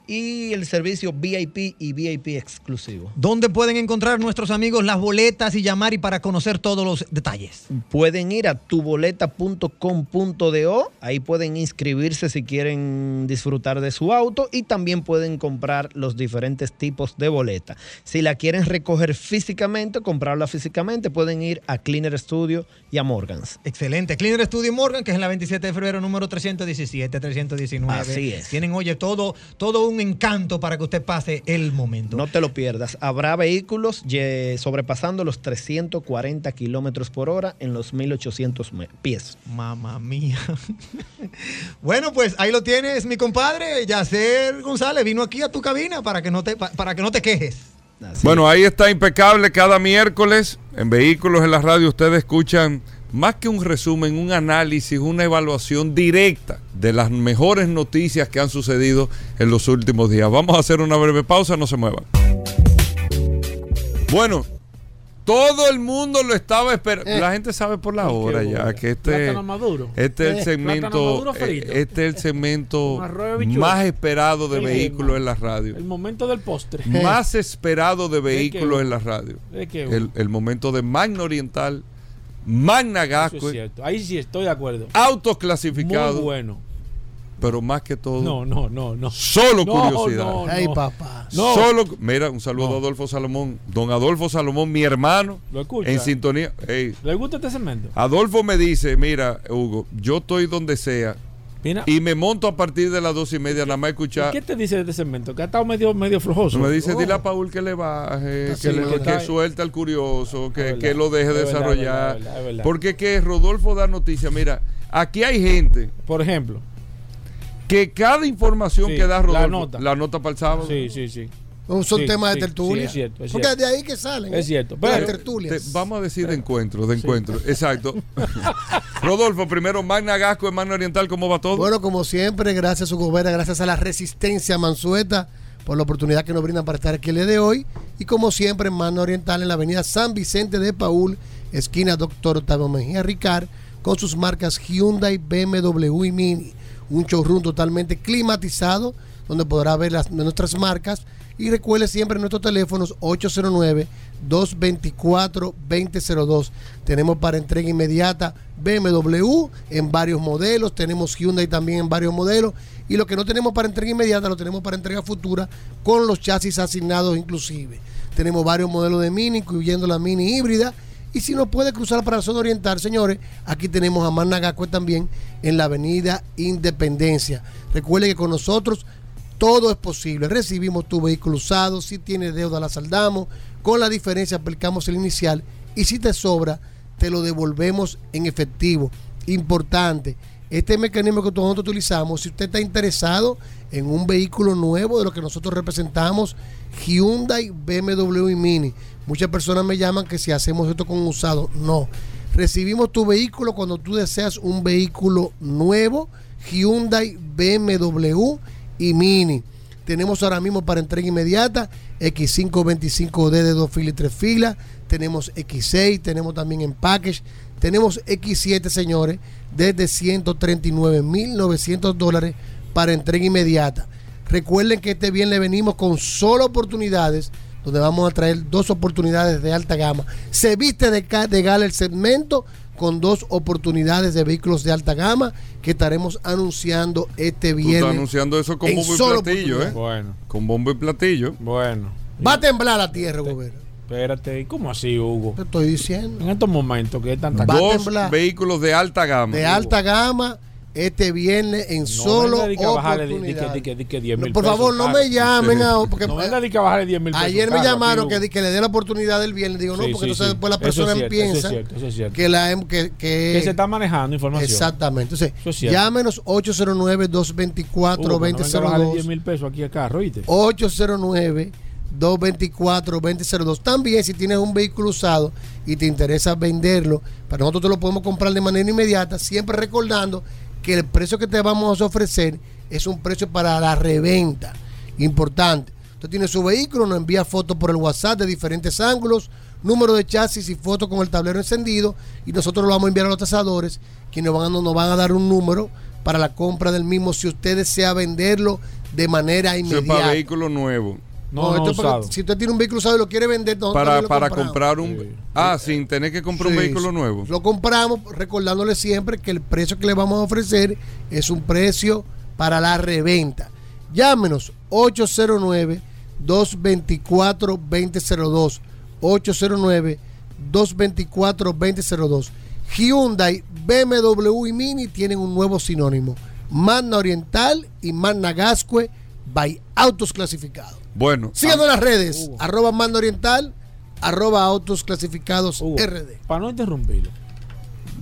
Y el servicio VIP y VIP exclusivo. ¿Dónde pueden encontrar nuestros amigos las boletas y llamar y para conocer todos los detalles? Pueden ir a tuboleta.com.do, ahí pueden inscribirse si quieren disfrutar de su auto y también pueden comprar los diferentes tipos de boleta. Si la quieren recoger físicamente, comprarla físicamente, pueden ir a Cleaner Studio y a Morgans. Excelente. Cleaner Studio Morgan, que es en la 27 de febrero, número 317, 319. Así es. Tienen, oye, todo, todo un un encanto para que usted pase el momento. No te lo pierdas. Habrá vehículos sobrepasando los 340 kilómetros por hora en los 1800 me- pies. Mamma mía. Bueno, pues ahí lo tienes, mi compadre. Yacer González vino aquí a tu cabina para que no te, pa- para que no te quejes. Bueno, ahí está impecable cada miércoles en Vehículos en la Radio. Ustedes escuchan más que un resumen, un análisis, una evaluación directa de las mejores noticias que han sucedido en los últimos días. Vamos a hacer una breve pausa, no se muevan. Bueno, todo el mundo lo estaba esperando. Eh. La gente sabe por la hora ya que este, este es el Eh, segmento, eh, este es el segmento Con arroz de habichuela. más esperado de Vehículos en la Radio El momento del postre. más esperado de vehículos en la radio. El, el momento de Magna Oriental, Magna es cierto. Ahí sí estoy de acuerdo. autos clasificados. Muy bueno. Pero más que todo, No, no, no, no. solo No, curiosidad. no, Ay, papá. No. Solo, mira, un saludo a Adolfo Salomón. Don Adolfo Salomón, mi hermano, Lo escucha. en sintonía. ¿Le gusta este segmento? Adolfo me dice, mira, Hugo, yo estoy donde sea Mira, y me monto a partir de las dos y media, nada más ¿y escuchar. ¿qué te dice de este segmento? Que ha estado medio, medio flojoso. Me dice, Oh. dile a Paul que le baje, que, le- que suelte al curioso, que, verdad, que lo deje desarrollar. verdad, verdad. Porque que Rodolfo da noticia. Mira, aquí hay gente Por ejemplo. que cada información Sí, que da la Rodolfo nota. la nota para el sábado. Sí, sí, sí. Son Sí, temas sí, de tertulia. sí, es cierto, es Porque cierto. de ahí que salen. Es cierto, De las pero- tertulias. Te- vamos a decir de encuentro, de encuentro. Exacto. Rodolfo, primero, Magna Gasco, Magna Oriental, ¿cómo va todo? Bueno, como siempre, gracias a su gobierno, gracias a la resistencia Mansueta por la oportunidad que nos brindan para estar aquí el día de hoy. Y como siempre, en Mano Oriental, en la avenida San Vicente de Paul, esquina Doctor Octavio Mejía Ricard, con sus marcas Hyundai, BMW y Mini. Un showroom totalmente climatizado, donde podrá ver nuestras marcas. Y recuerde siempre nuestros teléfonos 809-224-2002. Tenemos para entrega inmediata BMW en varios modelos, tenemos Hyundai también en varios modelos. Y lo que no tenemos para entrega inmediata lo tenemos para entrega futura con los chasis asignados inclusive. Tenemos varios modelos de Mini, incluyendo la Mini híbrida. Y si no puede cruzar para la zona oriental, señores, aquí tenemos a Managacue también en la avenida Independencia. Recuerde que con nosotros todo es posible. Recibimos tu vehículo usado, si tienes deuda la saldamos, con la diferencia aplicamos el inicial y si te sobra, te lo devolvemos en efectivo. Importante, este mecanismo que nosotros utilizamos, si usted está interesado en un vehículo nuevo de lo que nosotros representamos, Hyundai, BMW y Mini. Muchas personas me llaman que si hacemos esto con usado, no. Recibimos tu vehículo cuando tú deseas un vehículo nuevo, Hyundai, BMW y Mini. Tenemos ahora mismo para entrega inmediata X525D de dos filas y tres filas. Tenemos X6, tenemos también en package. Tenemos X7, señores, desde 139.900 dólares para entrega inmediata. Recuerden que este bien le venimos con solo oportunidades, donde vamos a traer dos oportunidades de alta gama. Se viste de, de gala el segmento con dos oportunidades de vehículos de alta gama que estaremos anunciando este Tú viernes. estás anunciando eso con en bombo y platillo, ¿eh? Bueno, Con bombo y platillo. bueno. Va a temblar la tierra, gobierno. Espérate, ¿y cómo así, Hugo? Te estoy diciendo. En estos momentos que hay tanta Va a Dos temblar. vehículos de alta gama. De alta gama este viernes en solo venga, di que bajarle di- di que- oportunidades. di que- di que 10 No, mil por pesos, favor, no me llamen porque No venga que bajarle 10 mil pesos. ayer me llamaron que, que le dé la oportunidad del viernes. Digo, no, Sí, porque sí, entonces sí. después la Eso persona es cierto, eso es piensa cierto, es que la hem- que, que, Que se está manejando información. Exactamente. Entonces, es llámenos 809-224-2002. Hugo, no venga a bajarle 10 mil pesos aquí a carro, ¿oíste? 809-224-2002. También, si tienes un vehículo usado y te interesa venderlo, para nosotros te lo podemos comprar de manera inmediata, siempre recordando que el precio que te vamos a ofrecer es un precio para la reventa. Importante. Usted tiene su vehículo, nos envía fotos por el WhatsApp de diferentes ángulos, número de chasis y fotos con el tablero encendido, y nosotros lo vamos a enviar a los tasadores, quienes van a- nos van a dar un número para la compra del mismo si usted desea venderlo de manera Eso es para inmediata. vehículo nuevo. No, esto es para- si usted tiene un vehículo usado y lo quiere vender, Para, lo para compramos. comprar un... Ah, sin tener que comprar un vehículo sí. nuevo. Lo compramos recordándole siempre que el precio que le vamos a ofrecer es un precio para la reventa. Llámenos 809-224-2002. 809-224-2002. Hyundai, BMW y Mini tienen un nuevo sinónimo. Magna Oriental y Magna Gascue by Autos Clasificados. Bueno. Síganos en ah, las redes, arroba Mando Oriental, arroba Autos Clasificados Hugo, RD. Para no interrumpirlo.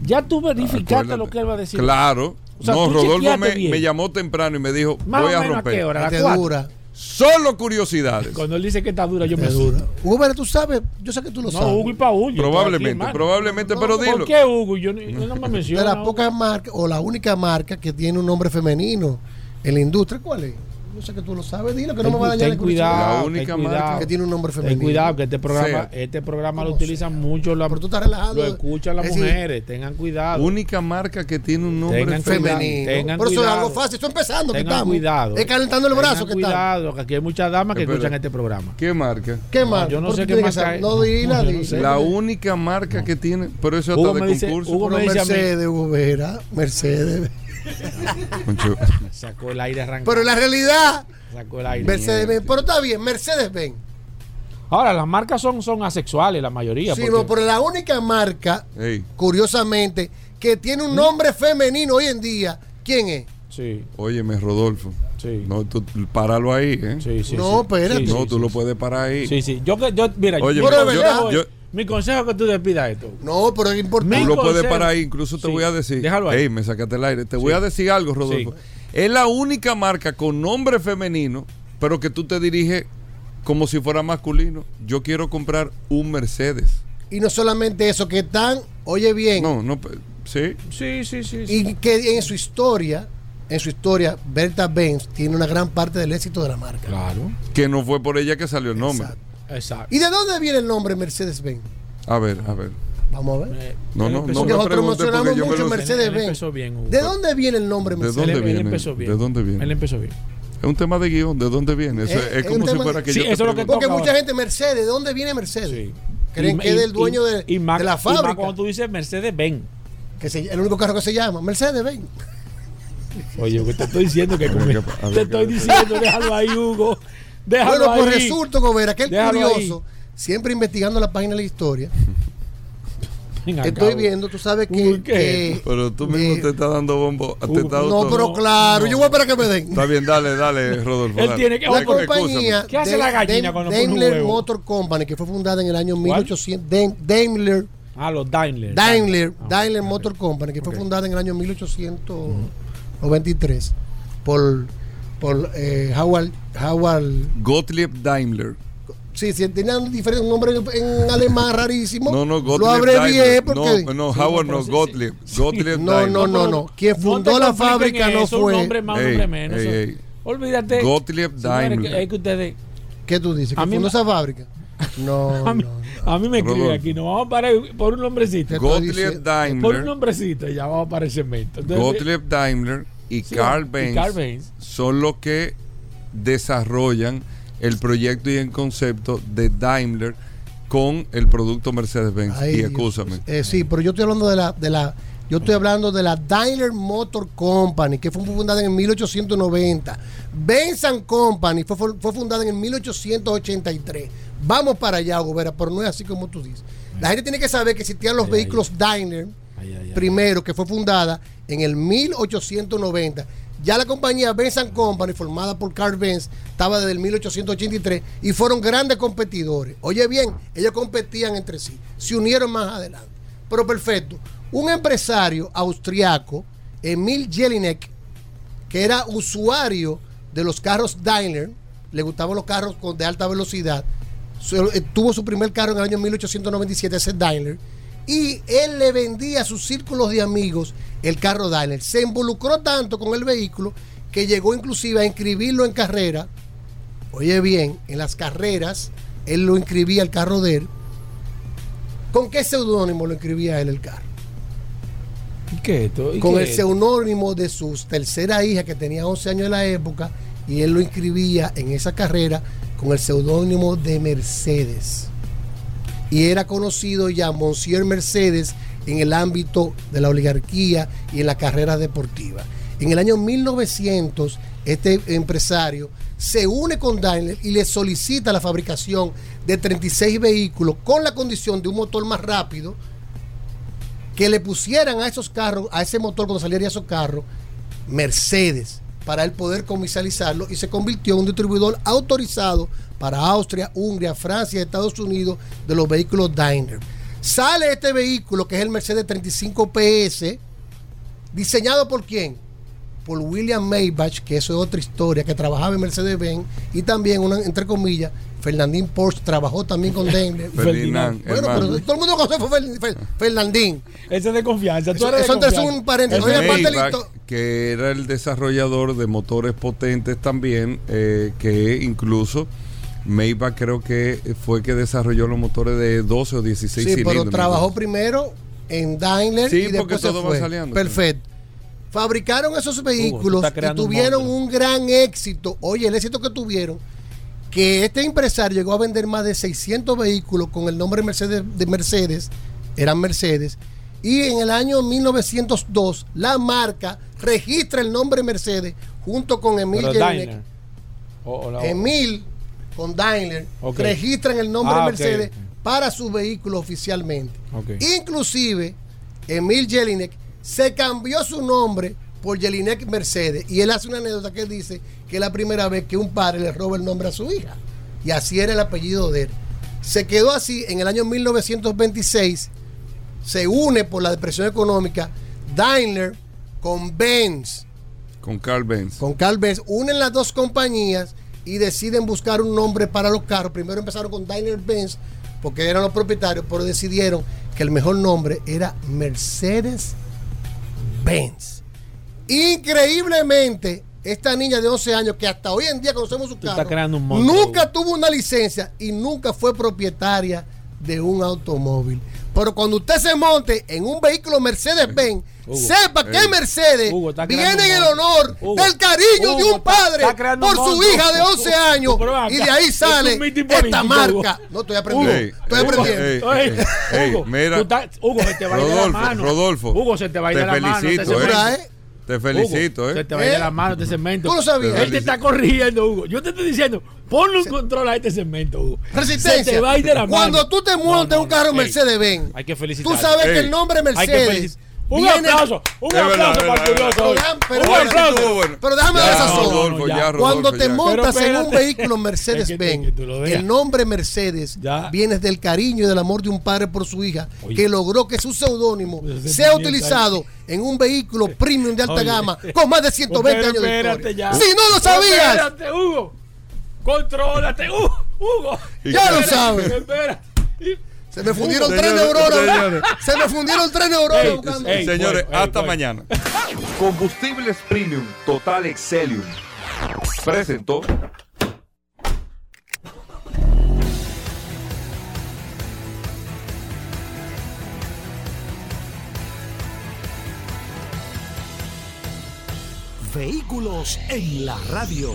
Ya tú verificaste acuérdate. lo que él va a decir. Claro. O sea, no, Rodolfo me, me llamó temprano y me dijo, Más voy o a menos, ¿a romper. qué hora? ¿A dura. Solo curiosidades. Cuando él dice que está dura, yo me dura. Hugo, pero tú sabes, yo sé que tú lo No, sabes. Hugo y Paul. Probablemente, probablemente, pero dilo. ¿Por qué Hugo? Yo, yo no me de menciona. las pocas marcas, o la única marca que tiene un nombre femenino en la industria, ¿cuál es? Yo sé que tú lo sabes, dilo que no Ten, me va a dañar ten la curiosidad. cuidado, La única ten cuidado, marca que tiene un nombre Ten femenino. cuidado que este programa, Sea. este programa lo ¿Cómo utilizan mucho, la- Pero tú estás relajando. lo escuchan las Es decir, mujeres, tengan cuidado. Única marca que tiene un nombre Tengan cuidado, femenino. tengan Pero eso es cuidado. algo fácil, esto empezando que Tengan estamos. cuidado. Es calentando el brazo Tengan que cuidado, que aquí hay muchas damas que Espera. escuchan este programa. ¿Qué marca? ¿Qué más? yo no sé qué marca. No, No, no di. sé. La única marca que tiene, pero eso está de concurso. Hugo Mercedes, Hugo Vera, Mercedes. Sacó el aire arrancado. Pero en la realidad, Sacó el aire. Mercedes Benz. Pero está bien, Mercedes Benz. Ahora, las marcas son, son asexuales, la mayoría. Sí, porque- no, pero la única marca, Ey, curiosamente, que tiene un nombre femenino hoy en día, ¿quién es? Sí, óyeme, Rodolfo. sí. No, tú páralo ahí, ¿eh? sí, sí, No, sí. espérate. Sí, no, tú sí, lo sí. puedes parar ahí. Sí, sí. Yo, que- yo mira, Oye, yo- verdad. yo- mi consejo es que tú despidas esto. No, pero es importante. Tú lo puedes parar ahí, incluso te Sí, voy a decir. déjalo ahí. Ey, me sacaste el aire. Te voy a decir algo, Rodolfo. Sí. Es la única marca con nombre femenino, pero que tú te diriges como si fuera masculino. Yo quiero comprar un Mercedes. Y no solamente eso, que están, oye bien, No, no, sí. Sí, sí, sí. sí. y que en su historia, en su historia, Berta Benz tiene una gran parte del éxito de la marca. Claro. Que no fue por ella que salió el nombre. Exacto. Exacto. ¿Y de dónde viene el nombre Mercedes Benz? A ver, a ver. Vamos a ver. Eh, No, no, no Porque nosotros me mucho lo- Mercedes Él Benz. empezó bien, Hugo. ¿De dónde viene el nombre ¿De Mercedes? dónde viene? empezó bien. ¿De dónde Él empezó bien. Es un tema de guion. ¿De dónde viene? Eso Eh, es es como si fuera que Sí, yo eso es lo que. Porque toca mucha ahora. gente, Mercedes, ¿de dónde viene Mercedes? Sí. Creen Y- que es y- del dueño de, y de la y fábrica. cuando tú dices Mercedes Benz. Que se- el único carro que se llama Mercedes Benz. Oye, te estoy diciendo que con- ver te estoy diciendo, déjalo ahí, Hugo. Déjalo Bueno, pues ahí. resulta, Gobera, que el Déjalo curioso, siempre investigando la página de la historia, estoy viendo, tú sabes que. Que- Pero tú mismo eh, te estás dando bombo. Te Uh, estás No, auto- pero claro, yo voy a esperar que me den. Está bien, dale, dale, Rodolfo. Él dale. tiene que- La compañía ¿Qué hace de- la gallina de- cuando pone un Daimler? Motor Company, que fue fundada en el año ¿Cuál? 1800. Daim- Daimler, Ah, los Daimler. Daimler, Ah, Daimler. Motor Company, que fue fundada en el año 1893 por, por eh, Howard, Howard. Gottlieb Daimler. Sí, sí, tenían diferentes nombres en alemán rarísimo. No, no, Gottlieb Lo abrevié Daimler. porque. No, no, Howard no, Gottlieb. Gottlieb No, Daimler. no, no, no. Quien fundó la fábrica no eso, Un fue. nombre más, un Ey, nombre menos. ey, eso- ey. Olvídate. Gottlieb Señores, Daimler. que- es que ustedes. ¿Qué tú dices? ¿Que A mí fundó esa fábrica? No, A mí, no. a mí me escribe aquí, nos vamos a parar por un nombrecito. Gottlieb diciendo- Por un Daimler. nombrecito y ya vamos para el cemento. Entonces, Gottlieb Daimler y Sí, Carl y Benz Carl Benz. son los que desarrollan el proyecto y el concepto de Daimler con el producto Mercedes-Benz. Y escúchame. Eh, sí, pero yo estoy hablando de la, de la, yo estoy hablando de la Daimler Motor Company, que fue fundada en el 1890. Benz Company fue, fue- fundada en el 1883. Vamos para allá, Gobera, pero no es así como tú dices. La gente tiene que saber que existían los Ay, vehículos Daimler, Ay, ay, ay. primero, que fue fundada en el 1890. Ya la compañía Benz Company, formada por Carl Benz, estaba desde el 1883 y fueron grandes competidores. Oye bien, ellos competían entre sí, se unieron más adelante. Pero perfecto, un empresario austriaco, Emil Jelinek, que era usuario de los carros Daimler, le gustaban los carros de alta velocidad, eh, tuvo su primer carro en el año 1897, ese Daimler, y él le vendía a sus círculos de amigos el carro Daimler. Se involucró tanto con el vehículo que llegó inclusive a inscribirlo en carrera. Oye bien, en las carreras, él lo inscribía el carro de él. ¿Con qué seudónimo lo inscribía él el carro? ¿Y qué es esto? ¿Y con qué el seudónimo de su tercera hija que tenía 11 años en la época y él lo inscribía en esa carrera con el seudónimo de Mercedes. Y era conocido ya Monsieur Mercedes en el ámbito de la oligarquía y en la carrera deportiva. En el año 1900, este empresario se une con Daimler y le solicita la fabricación de 36 vehículos con la condición de un motor más rápido que le pusieran a esos carros, a ese motor cuando saliera esos carros, Mercedes. para él poder comercializarlo y se convirtió en un distribuidor autorizado para Austria, Hungría, Francia y Estados Unidos de los vehículos Daimler. Sale este vehículo que es el Mercedes 35 PS, diseñado por quién? Por William Maybach, que eso es otra historia, que trabajaba en Mercedes-Benz y también, una, entre comillas, Fernandín Porsche trabajó también con Daimler. Ferdinand, Bueno, hermano. pero todo el mundo conoce fue Fernandín. Ese es de confianza. Tú Eso- de confianza. un paréntesis. Maybach, que era el desarrollador de motores potentes también, eh, que incluso Maybach creo que fue que desarrolló los motores de 12 o 16 Sí, cilindros. pero trabajó primero en Daimler Sí, y porque después se todo va fue. saliendo, Perfecto. Fabricaron esos vehículos y un tuvieron un gran éxito. Oye, el éxito que tuvieron, que este empresario llegó a vender más de 600 vehículos con el nombre Mercedes, de Mercedes, eran Mercedes, y en el año 1902 la marca registra el nombre Mercedes junto con Emil Emil con Daimler registran el nombre Ah, ok, Mercedes para su vehículo oficialmente. Inclusive, Emil Jelinek se cambió su nombre por Jelinek Mercedes. Y él hace una anécdota que dice que es la primera vez que un padre le roba el nombre a su hija. Y así era el apellido de él. Se quedó así en el año 1926. Se une por la depresión económica Daimler con Benz Con Carl Benz. con Carl Benz, unen las dos compañías y deciden buscar un nombre para los carros. Primero empezaron con Daimler Benz porque eran los propietarios, pero decidieron que el mejor nombre era Mercedes Benz. Increíblemente, esta niña de 11 años que hasta hoy en día conocemos su carro, un nunca tuvo una licencia y nunca fue propietaria de un automóvil. Pero cuando usted se monte en un vehículo Mercedes-Benz, Hugo. sepa que. Mercedes Hugo, viene en el honor Hugo. del cariño de un padre está por su monstruo. hija de 11 años y de ahí sale esta político, marca. Hugo. No estoy aprendiendo. Ey, estoy aprendiendo. ey, ey, mira. estás- Hugo, se te va a ir de la Rodolfo, mano. Rodolfo. Hugo, se te va a ir Te de la mano. felicito, este eh. ¿eh? Te felicito, Hugo, ¿eh? Se te va a ir de ¿Eh? la mano este cemento. Tú lo sabías. Él te está corrigiendo, Hugo. Yo te estoy diciendo, ponle un control a este cemento, Hugo. Resistencia. Se te va a ir de la mano. Cuando tú te montas en un carro Mercedes-Benz, Hay que felicitar. tú sabes que el nombre Hay que Mercedes. Un viene- aplauso, un Es aplauso para el curioso. Pero Un aplauso. Bueno. Pero déjame Ya, dar esa zona. Rodolfo, ya, Rodolfo, Cuando te ya. montas en un vehículo Es que- Mercedes-Benz, el nombre Mercedes Ya. viene del cariño y del amor de un padre por su hija, Oye. que logró que su seudónimo sea utilizado en un vehículo premium de alta Oye. gama con más de 120 Pero años de espérate historia. ya. Si no lo sabías, Espérate, Hugo. Contrólate, Hugo. Hugo. Ya lo sabes. Se me fundieron tres neuronas. Se me fundieron tres neuronas Ey, buscando. ey. Señores, hasta mañana. Combustibles Premium Total Excelium. Presentó. Vehículos en la radio.